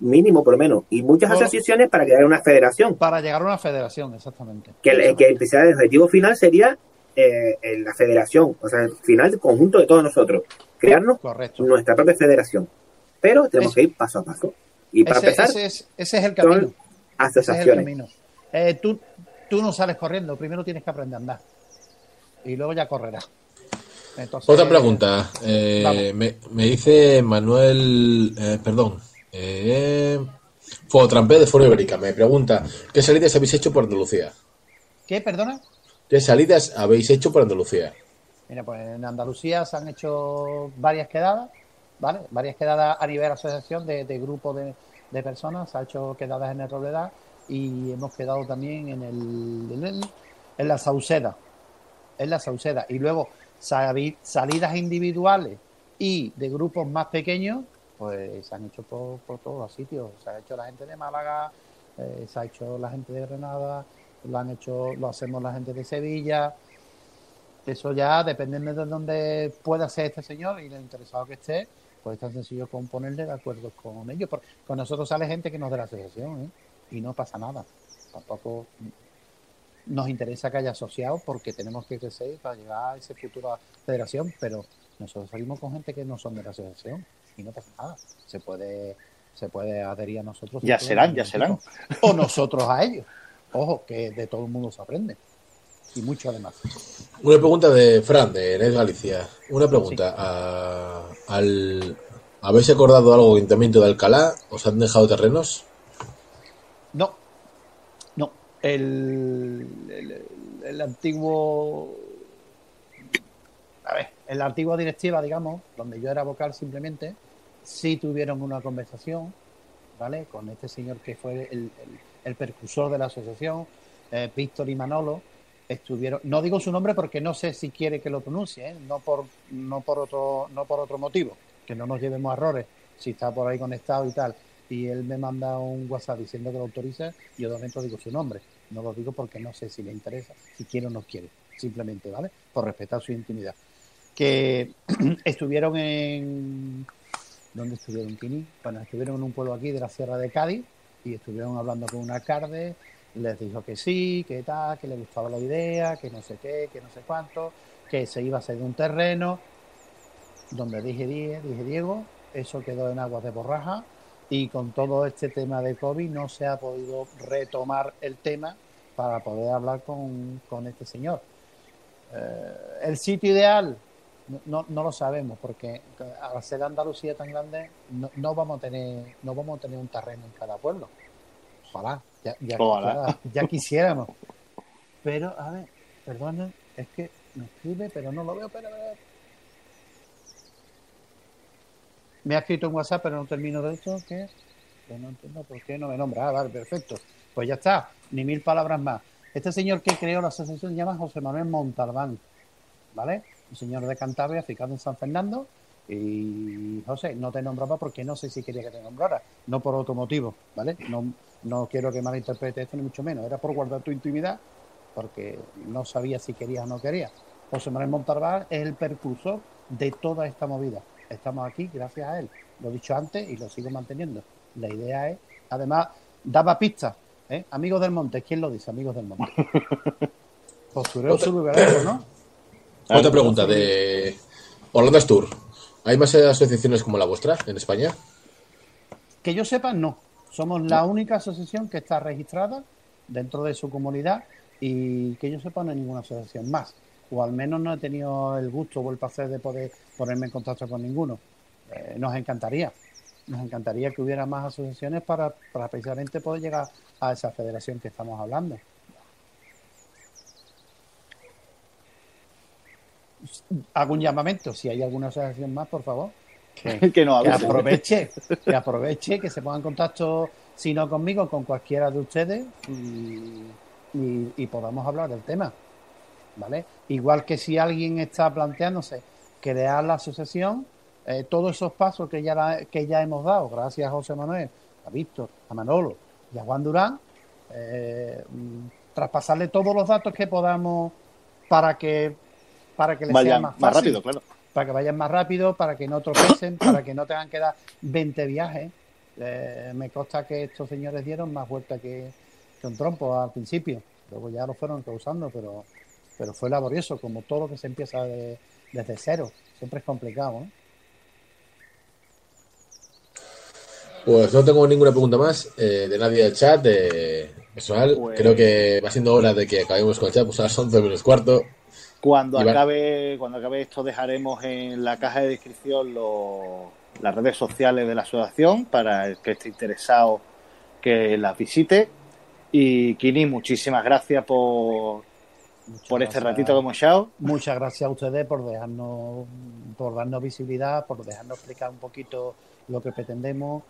mínimo por lo menos, y muchas Bueno. asociaciones para crear una federación. Para llegar a una federación, exactamente. Que el, que el, el objetivo final sería eh, en la federación, o sea, el final del conjunto de todos nosotros, crearnos Correcto. nuestra propia federación. Pero tenemos Eso. que ir paso a paso. Y para Ese, empezar, ese es, ese es el camino. Eh, tú, tú no sales corriendo, primero tienes que aprender a andar. Y luego ya correrás. Entonces, Otra pregunta. eh, me, me dice Manuel, eh, perdón, eh, Fogotrampeo de Foro Ibérica. Me pregunta, ¿qué salidas habéis hecho por Andalucía? ¿Qué? ¿Perdona? ¿Qué salidas habéis hecho por Andalucía? Mira, pues en Andalucía se han hecho varias quedadas, ¿vale? Varias quedadas a nivel asociación de, de grupo de, de personas, ha hecho quedadas en el Robledad y hemos quedado también en el, en, la Sauceda, en la Sauceda. Y luego sali- salidas individuales y de grupos más pequeños, pues se han hecho por, por todos los sitios. Se ha hecho la gente de Málaga, eh, se ha hecho la gente de Granada, lo han hecho, lo hacemos la gente de Sevilla. Eso ya, dependiendo de dónde pueda ser este señor y lo interesado que esté, pues es tan sencillo como ponerle de acuerdo con ellos. Por- con nosotros sale gente que nos de la asociación ¿eh? y no pasa nada. Tampoco nos interesa que haya asociados porque tenemos que crecer para llegar a ese futuro a federación, pero nosotros salimos con gente que no son de la asociación y no pasa nada. Se puede se puede adherir a nosotros. Ya serán, ya serán. O nosotros a ellos. Ojo, que de todo el mundo se aprende. Y mucho además. Una pregunta de Fran, de Net Galicia. Una pregunta. a- al, ¿Habéis acordado algo con el Ayuntamiento de Alcalá? ¿Os han dejado terrenos? No, no. El, el, el antiguo. A ver, en la antigua directiva, digamos, donde yo era vocal simplemente, sí tuvieron una conversación, ¿vale? Con este señor que fue el, el, el percursor de la asociación, eh, Víctor y Manolo. Estuvieron, no digo su nombre porque no sé si quiere que lo pronuncie, ¿eh? no por no por otro no por otro motivo, que no nos llevemos errores, si está por ahí conectado y tal, y él me manda un WhatsApp diciendo que lo autoriza, yo de momento digo su nombre. No lo digo porque no sé si le interesa, si quiere o no quiere, simplemente, ¿vale? Por respetar su intimidad. Que [clears throat] estuvieron en. ¿Dónde estuvieron, Kini? Bueno, estuvieron en un pueblo aquí de la Sierra de Cádiz y estuvieron hablando con un alcalde, les dijo que sí, que tal, que le gustaba la idea, que no sé qué, que no sé cuánto, que se iba a hacer un terreno, donde dije, dije, dije Diego, eso quedó en aguas de borraja y con todo este tema de COVID no se ha podido retomar el tema para poder hablar con, con este señor. Eh, el sitio ideal no, no, lo sabemos porque al ser Andalucía tan grande no, no vamos a tener no vamos a tener un terreno en cada pueblo. Ojalá, ya, ya, Ojalá. ya- ya [laughs] quisiéramos. Pero, a ver, perdona, es que me escribe, pero no lo veo, pero, me ha escrito en WhatsApp, pero no termino de esto. ¿Qué? No entiendo por qué no me nombra. Ah, vale, perfecto. Pues ya está, ni mil palabras más. Este señor que creó la asociación se llama José Manuel Montalbán, ¿vale? Un señor de Cantabria, aficado en San Fernando. Y José, no te nombraba porque no sé si quería que te nombrara, no por otro motivo, ¿vale? No, no quiero que malinterprete esto ni mucho menos, era por guardar tu intimidad porque no sabía si querías o no querías. José Manuel Montalbán es el percursor de toda esta movida. Estamos aquí gracias a él. Lo he dicho antes y lo sigo manteniendo. La idea es, además, daba pistas. ¿eh? Amigos del Monte, ¿quién lo dice? Amigos del Monte. [laughs] Postureo survivalero, ¿no? Otra pregunta de Holanda Tour. ¿Hay más asociaciones como la vuestra en España? Que yo sepa, no. Somos la única asociación que está registrada dentro de su comunidad y que yo sepa no ninguna asociación más. O al menos no he tenido el gusto o el placer de poder ponerme en contacto con ninguno. Eh, nos encantaría. Nos encantaría que hubiera más asociaciones para, para precisamente poder llegar a esa federación que estamos hablando. Hago un llamamiento. Si hay alguna asociación más, por favor, que, [laughs] que no que avise. aproveche, que aproveche, que se ponga en contacto, si no conmigo, con cualquiera de ustedes y, y- y podamos hablar del tema. ¿Vale? Igual que si alguien está planteándose crear la asociación, eh, todos esos pasos que ya, la- que ya hemos dado, gracias a José Manuel, a Víctor, a Manolo y a Juan Durán, eh, mm, traspasarle todos los datos que podamos para que para que les sea Vaya más más fácil rápido, claro. Para que vayan más rápido, para que no tropecen, [coughs] para que no tengan que dar 20 viajes. Eh, me consta que estos señores dieron más vuelta que, que un trompo al principio. Luego ya lo fueron causando, pero, pero fue laborioso, como todo lo que se empieza de- desde cero. Siempre es complicado. Pues no tengo ninguna pregunta más eh, de nadie del chat, de personal. Pues- Creo que va siendo hora de que acabemos con el chat, pues a las 11 menos cuarto. Cuando Iván. acabe, cuando acabe esto dejaremos en la caja de descripción lo- las redes sociales de la asociación para el que esté interesado que las visite. Y Kini, muchísimas gracias por, Muchas por este ratito que hemos echado. Muchas gracias a ustedes por dejarnos, por darnos visibilidad, por dejarnos explicar un poquito lo que pretendemos,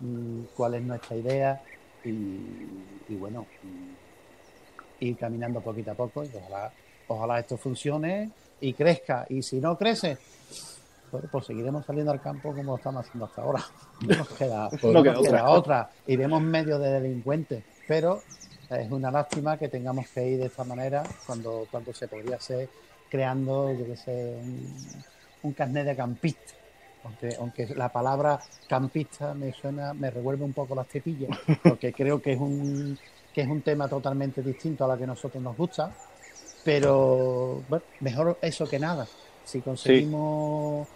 mm, cuál es nuestra idea y, y bueno, ir caminando poquito a poco y ojalá, ojalá esto funcione y crezca. Y si no crece, bueno, pues seguiremos saliendo al campo como lo estamos haciendo hasta ahora. [laughs] No nos queda, No no queda nos queda otra. otra. Iremos medio de delincuentes, pero es una lástima que tengamos que ir de esta manera cuando, cuando se podría ser creando, yo que sé, un, un carnet de campista. Aunque, aunque la palabra campista me suena, me revuelve un poco las tepillas, [laughs] porque creo que es un que es un tema totalmente distinto a la que a nosotros nos gusta. Pero bueno, mejor eso que nada. Si conseguimos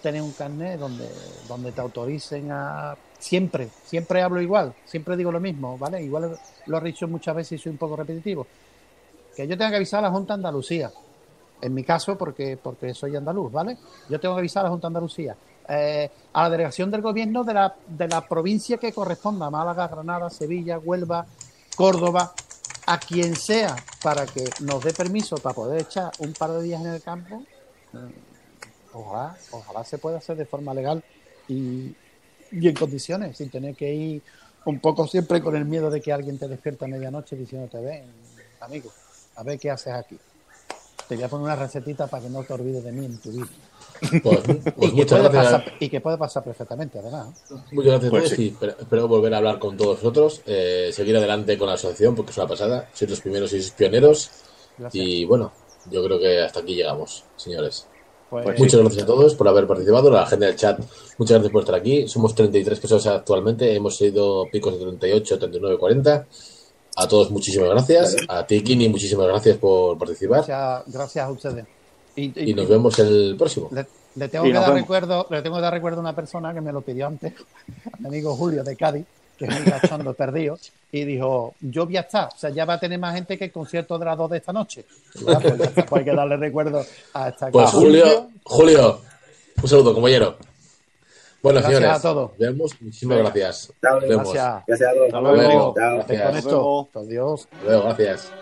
tener un carnet donde, donde te autoricen a siempre, siempre hablo igual, siempre digo lo mismo, ¿vale? Igual lo he dicho muchas veces y soy un poco repetitivo. Que yo tenga que avisar a la Junta de Andalucía. En mi caso, porque, porque soy andaluz, ¿vale? Yo tengo que avisar a la Junta de Andalucía. eh, a la delegación del gobierno de la, de la provincia que corresponda, Málaga, Granada, Sevilla, Huelva, Córdoba, a quien sea, para que nos dé permiso para poder echar un par de días en el campo, mm, ojalá, ojalá se pueda hacer de forma legal y, y en condiciones, sin tener que ir un poco siempre con el miedo de que alguien te despierta a medianoche diciéndote, ven, amigo, a ver qué haces aquí. Te voy a poner una recetita para que no te olvides de mí en tu vida. Pues, [laughs] Y pues que, muchas puede gracias. pasar, y que puede pasar perfectamente, además. Muchas gracias a Pues todos sí. y espero, espero volver a hablar con todos vosotros, eh, seguir adelante con la asociación porque es una pasada, sois los primeros y sois pioneros Gracias. y bueno, yo creo que hasta aquí llegamos, señores. Pues, Pues Muchas gracias a todos por haber participado, la gente del chat, muchas gracias por estar aquí. Somos 33 personas actualmente, hemos sido picos de 38, 39, 40. A todos muchísimas gracias. A ti, Kini, muchísimas gracias por participar gracias, gracias a ustedes. Y, y nos vemos el próximo. Le, le tengo que dar vemos. recuerdo, le tengo que dar recuerdo a una persona que me lo pidió antes, a mi amigo Julio de Cádiz, que es un cachondo perdido, y dijo, yo voy a estar, o sea, ya va a tener más gente que el concierto de las dos de esta noche. Ya, pues, ya pues hay que darle recuerdo a esta Pues Julio, Julio, un saludo, compañero. Bueno, Gracias señores, a todos. nos vemos. Muchísimas Venga. gracias. Gracias. Gracias a todos. Hasta luego. Te Gracias. conecto. Adiós. Hasta luego, gracias.